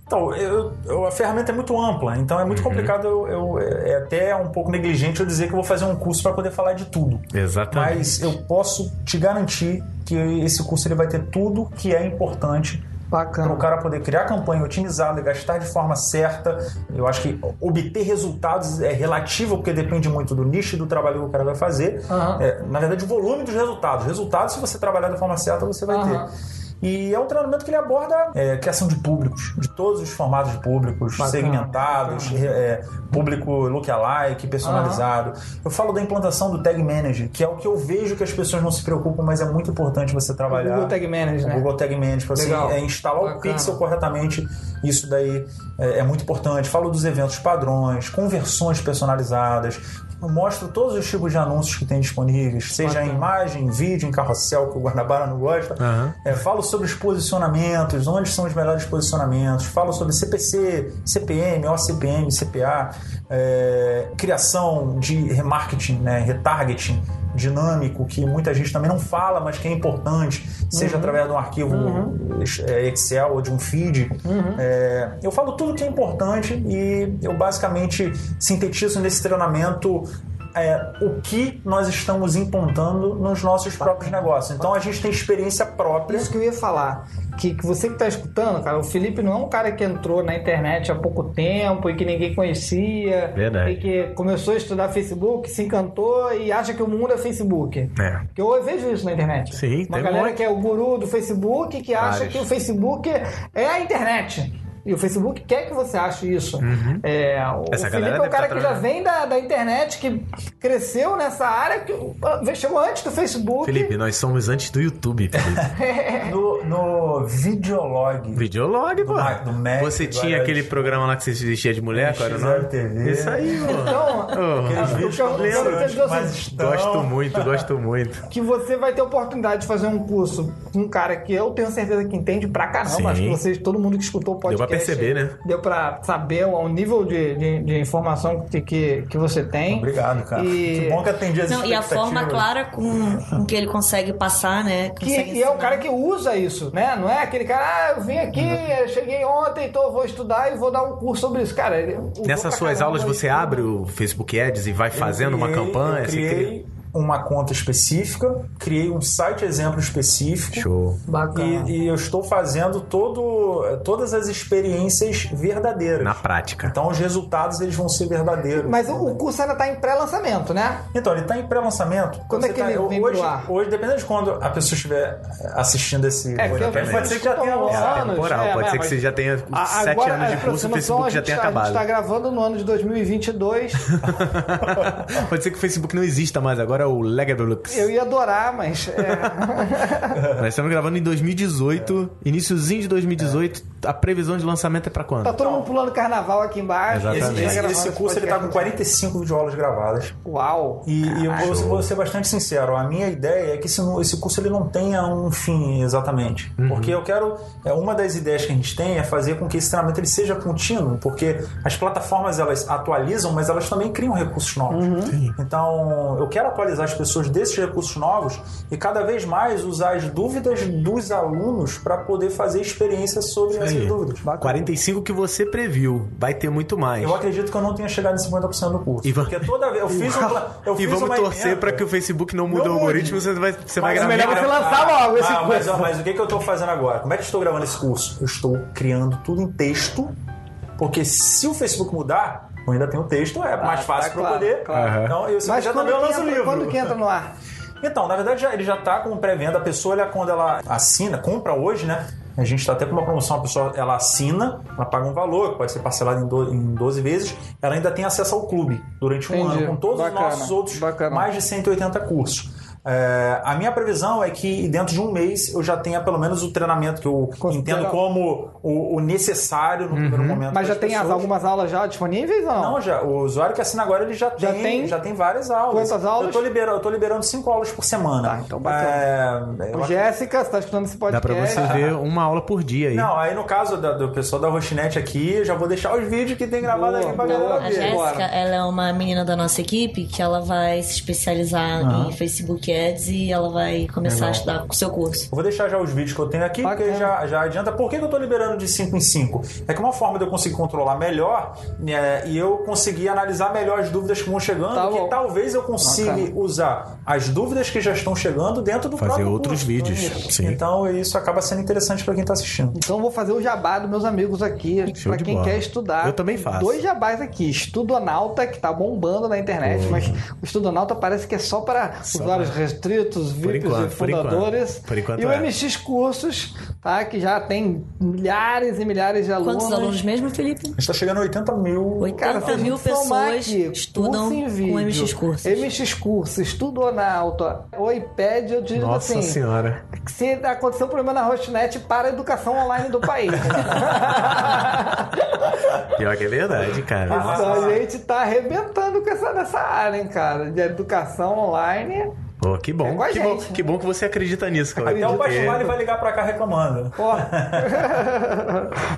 Então, eu- eu- a ferramenta é muito ampla, então é muito complicado, eu, eu- é até um pouco negligente eu dizer que eu vou fazer um curso para poder falar de tudo. Exatamente. Mas eu posso te garantir que esse curso ele vai ter tudo que é importante para o cara poder criar campanha otimizada, gastar de forma certa. Eu acho que obter resultados é relativo, porque depende muito do nicho e do trabalho que o cara vai fazer. Aham. É, na verdade, o volume dos resultados. Resultados, se você trabalhar da forma certa, você vai Aham. ter. E é um treinamento que ele aborda é, criação de públicos, de todos os formatos de públicos, Bacana, segmentados, é, público lookalike, personalizado. Eu falo da implantação do Tag Manager, que é o que eu vejo que as pessoas não se preocupam, mas é muito importante você trabalhar. Google Tag Manager, O né? Google Tag Manager, para você é, instalar o Bacana. pixel corretamente, isso daí é, é muito importante. Falo dos eventos padrões, conversões personalizadas. Eu mostro todos os tipos de anúncios que tem disponíveis, seja em imagem, em vídeo, em carrossel, que o Guanabara não gosta. Aham. É, falo sobre os posicionamentos, onde são os melhores posicionamentos. Falo sobre CPC, CPM, OCPM, CPA, é, criação de remarketing, né, retargeting dinâmico, que muita gente também não fala, mas que é importante, seja através de um arquivo é, Excel ou de um feed. É, eu falo tudo que é importante e eu basicamente sintetizo nesse treinamento é, o que nós estamos implantando nos nossos próprios negócios. Então a gente tem experiência própria. Isso que eu ia falar. Que, que você que tá escutando, cara, o Felipe não é um cara que entrou na internet há pouco tempo e que ninguém conhecia. Verdade. E que começou a estudar Facebook, se encantou e acha que o mundo é Facebook. É. Que eu vejo isso na internet. Sim, Uma tem galera muito. que é o guru do Facebook que acha Vários. que o Facebook é a internet. E o Facebook quer que você ache isso. É, o Uhum. Essa Felipe é um deve cara tá que já vem da, da internet, que cresceu nessa área, que uh, chegou antes do Facebook. Felipe, nós somos antes do YouTube, Felipe. [LAUGHS] No, no Videolog. Videolog, pô. Ma- do Mac, você do tinha aquele programa lá que você se vestia de mulher, qual era o nome? XLTV. Isso aí, mano. Então, Aqueles Oh, vídeos eu- eu- lembro, eu- eu- estão- gosto muito, gosto [LAUGHS] muito. que você vai ter oportunidade de fazer um curso com um cara que eu tenho certeza que entende pra caramba. Sim. Acho que vocês, todo mundo que escutou o podcast. Deu pra perceber, né? Deu pra saber o nível de, de, de informação que, que, que você tem. Obrigado, cara. E- Que bom que atendi as Não, e a forma clara com, com que ele consegue passar, né? Que, Consegue e é o ensinar. cara que usa isso, né? Não é aquele cara, ah, eu vim aqui, eu cheguei ontem, então eu vou estudar e vou dar um curso sobre isso. Cara, Nessas suas aulas você abre o Facebook Ads e vai Eu fazendo uma criei- campanha? Eu criei uma conta específica, criei um site exemplo específico. Show. Bacana. E, e eu estou fazendo todo, todas as experiências verdadeiras. Na prática. Então os resultados eles vão ser verdadeiros. Mas o, o curso ainda tá em pré-lançamento, né? Então, ele está em pré-lançamento. Quando Você é que tá- ele vem hoje, pro ar? hoje, dependendo de quando a pessoa estiver assistindo esse É, podcast, pode ser que já tenha lançado. anos, temporal, é, pode é, ser que você já tenha A- sete Agora, anos de é, curso e o Facebook a já gente tenha tá- A acabado. gente tá gravando no ano de 2022. [LAUGHS] Pode ser que o Facebook não exista mais, agora é o Legablux. eu ia adorar, mas... é, [LAUGHS] Nós estamos gravando em 2018, iníciozinho de 2018. A previsão de lançamento é pra quando? tá todo mundo pulando carnaval aqui embaixo. Exatamente. Esse, esse esse curso ele tá com podcast. 45 videoaulas gravadas. Uau! E, e eu vou, vou ser bastante sincero, a minha ideia é que esse, esse curso ele não tenha um fim exatamente. Porque eu quero. É, uma das ideias que a gente tem é fazer com que esse treinamento ele seja contínuo, porque as plataformas elas atualizam, mas elas também criam recursos novos. Então, eu quero atualizar as pessoas desses recursos novos e cada vez mais usar as dúvidas dos alunos para poder fazer experiência sobre essas Aí. dúvidas. 45 que você previu, vai ter muito mais. Eu acredito que eu não tenha chegado em 50% do curso. E va- Porque toda vez. Eu fiz um. pla- Eu e fiz vamos uma torcer pra que o Facebook não mude o algoritmo, você vai, você vai Mas gravar. melhor você lançar logo esse ah, mas, curso. ó, mas o que, que eu tô fazendo agora? Como é que eu estou gravando esse curso? Eu estou criando tudo em texto, porque se o Facebook mudar, eu ainda tenho o texto, é mais fácil tá para claro, poder. claro. Então, eu Mas já quando também eu que, entra, livro. quando que entra no ar? Então, na verdade, já- ele já está com pré-venda. A pessoa, ela, quando ela assina, compra hoje, né? A gente está até com uma promoção. A pessoa, ela assina, ela paga um valor, que pode ser parcelado em, do- em 12 vezes. Ela ainda tem acesso ao clube durante um Entendi. ano, com todos Bacana, os nossos outros bacana. mais de 180 cursos. É, a minha previsão é que dentro de um mês eu já tenha pelo menos o treinamento que eu Considera- entendo como o, o necessário no primeiro momento. Uhum. Mas já tem pessoas. algumas aulas já disponíveis não? Não, já, o usuário que assina agora ele já, Já tem, tem? já tem várias aulas. Quantas aulas? Eu tô liberando, eu tô liberando cinco aulas por semana. Tá, então bacana. É, Jéssica, você tá escutando esse Dá podcast? pra você ver uma aula por dia aí. Não, aí no caso da- do pessoal da Rochinet aqui, eu já vou deixar os vídeos que tem gravado Boa, aqui pra boa. galera A ver. Bora. Jéssica, ela é uma menina da nossa equipe que ela vai se especializar em Facebook Ads e ela vai começar a estudar com o seu curso. Eu vou deixar já os vídeos que eu tenho aqui, Bacana. porque já, já adianta. Por que, que eu tô liberando de 5 em 5? É que uma forma de eu conseguir controlar melhor é, e eu conseguir analisar melhor as dúvidas que vão chegando, Tá que talvez eu consiga Bacana. usar as dúvidas que já estão chegando dentro do Fazer próprio outros curso. vídeos, sim. Então isso acaba sendo interessante para quem tá assistindo. Então eu vou fazer o jabá dos meus amigos aqui, de quem bola. quer estudar. Eu também faço. Dois jabás aqui. Estudonauta, que tá bombando na internet, mas o Estudonauta parece que é só para usuários restritos, Por VIPs enquanto, e por enquanto. fundadores. Por enquanto e o é. MX Cursos, tá? Que já tem milhares e milhares de alunos. Quantos alunos mesmo, Felipe? A gente tá chegando a 80 mil. 80 Cara, mil pessoas aqui, estudam com vídeo, MX Cursos. MX Cursos, Estudonauta, o iPad, eu digo Nossa assim, senhora. que se acontecer um problema na Hostnet para a educação online do país. [LAUGHS] Pior que é verdade, cara. Então, Nossa. a gente tá arrebentando com essa, nessa área, hein, cara, de educação online. Pô, que É bom. com a que, bom gente. que bom que você acredita nisso, cara. Até o Porque- Pastor vai ligar pra cá reclamando. [LAUGHS]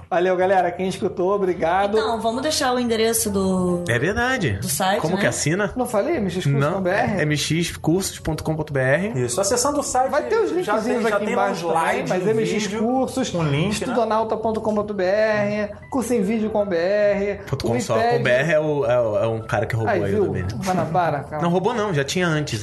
Valeu, galera. Quem escutou, obrigado. Então, vamos deixar o endereço do. É verdade. Do site, Como né? que assina? Não falei, Não, mxcursos.br? é mxcursos.com.br. Isso, acessando o site. Vai ter os linkzinhos aqui tem embaixo também, mas no MX vídeo, Cursos, um link, né? estudonauta.com.br, cursoemvídeo.com.br, .com só. Com BR é, o, é, o- é um cara que roubou Aí, aí, viu? também. né? Guanabara, cara. Não roubou não, já tinha antes.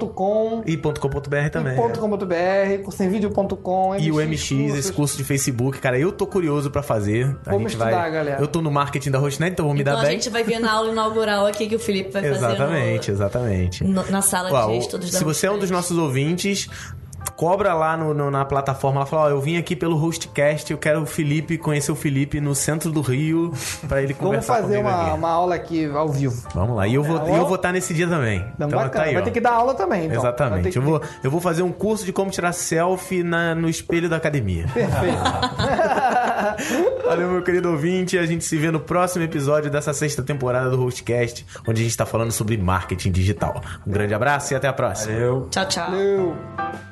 Estudonauta.com E .com.br também. e .com.br, cursoemvídeo.com, E o MX, esse curso de Facebook, cara, eu tô curioso pra fazer. A Vamos gente vai... estudar, galera. Eu tô no marketing da Rochinet, então vou me Então dar a bem. gente vai ver na aula inaugural aqui que o Felipe vai Exatamente, fazer exatamente. no- no- na sala Ó, de estudos da se você é um dos nossos ouvintes, cobra lá no- no- na plataforma, ela fala, ó, eu vim aqui pelo Hostcast, eu quero o Felipe, conhecer o Felipe no centro do Rio, pra ele Vamos conversar fazer comigo uma, aqui. uma aula aqui ao vivo. Vamos lá, e eu vou É, eu vou estar nesse dia também. Então, Então bacana. tá aí, vai ó. ter que dar aula também, então. Exatamente. que- Eu vou, eu vou fazer um curso de como tirar selfie na- no espelho da academia. Perfeito. [LAUGHS] Valeu, meu querido ouvinte. A gente se vê no próximo episódio dessa sexta temporada do Hostcast, onde a gente está falando sobre marketing digital. Um grande abraço e até a próxima. Eu Tchau, tchau. Valeu.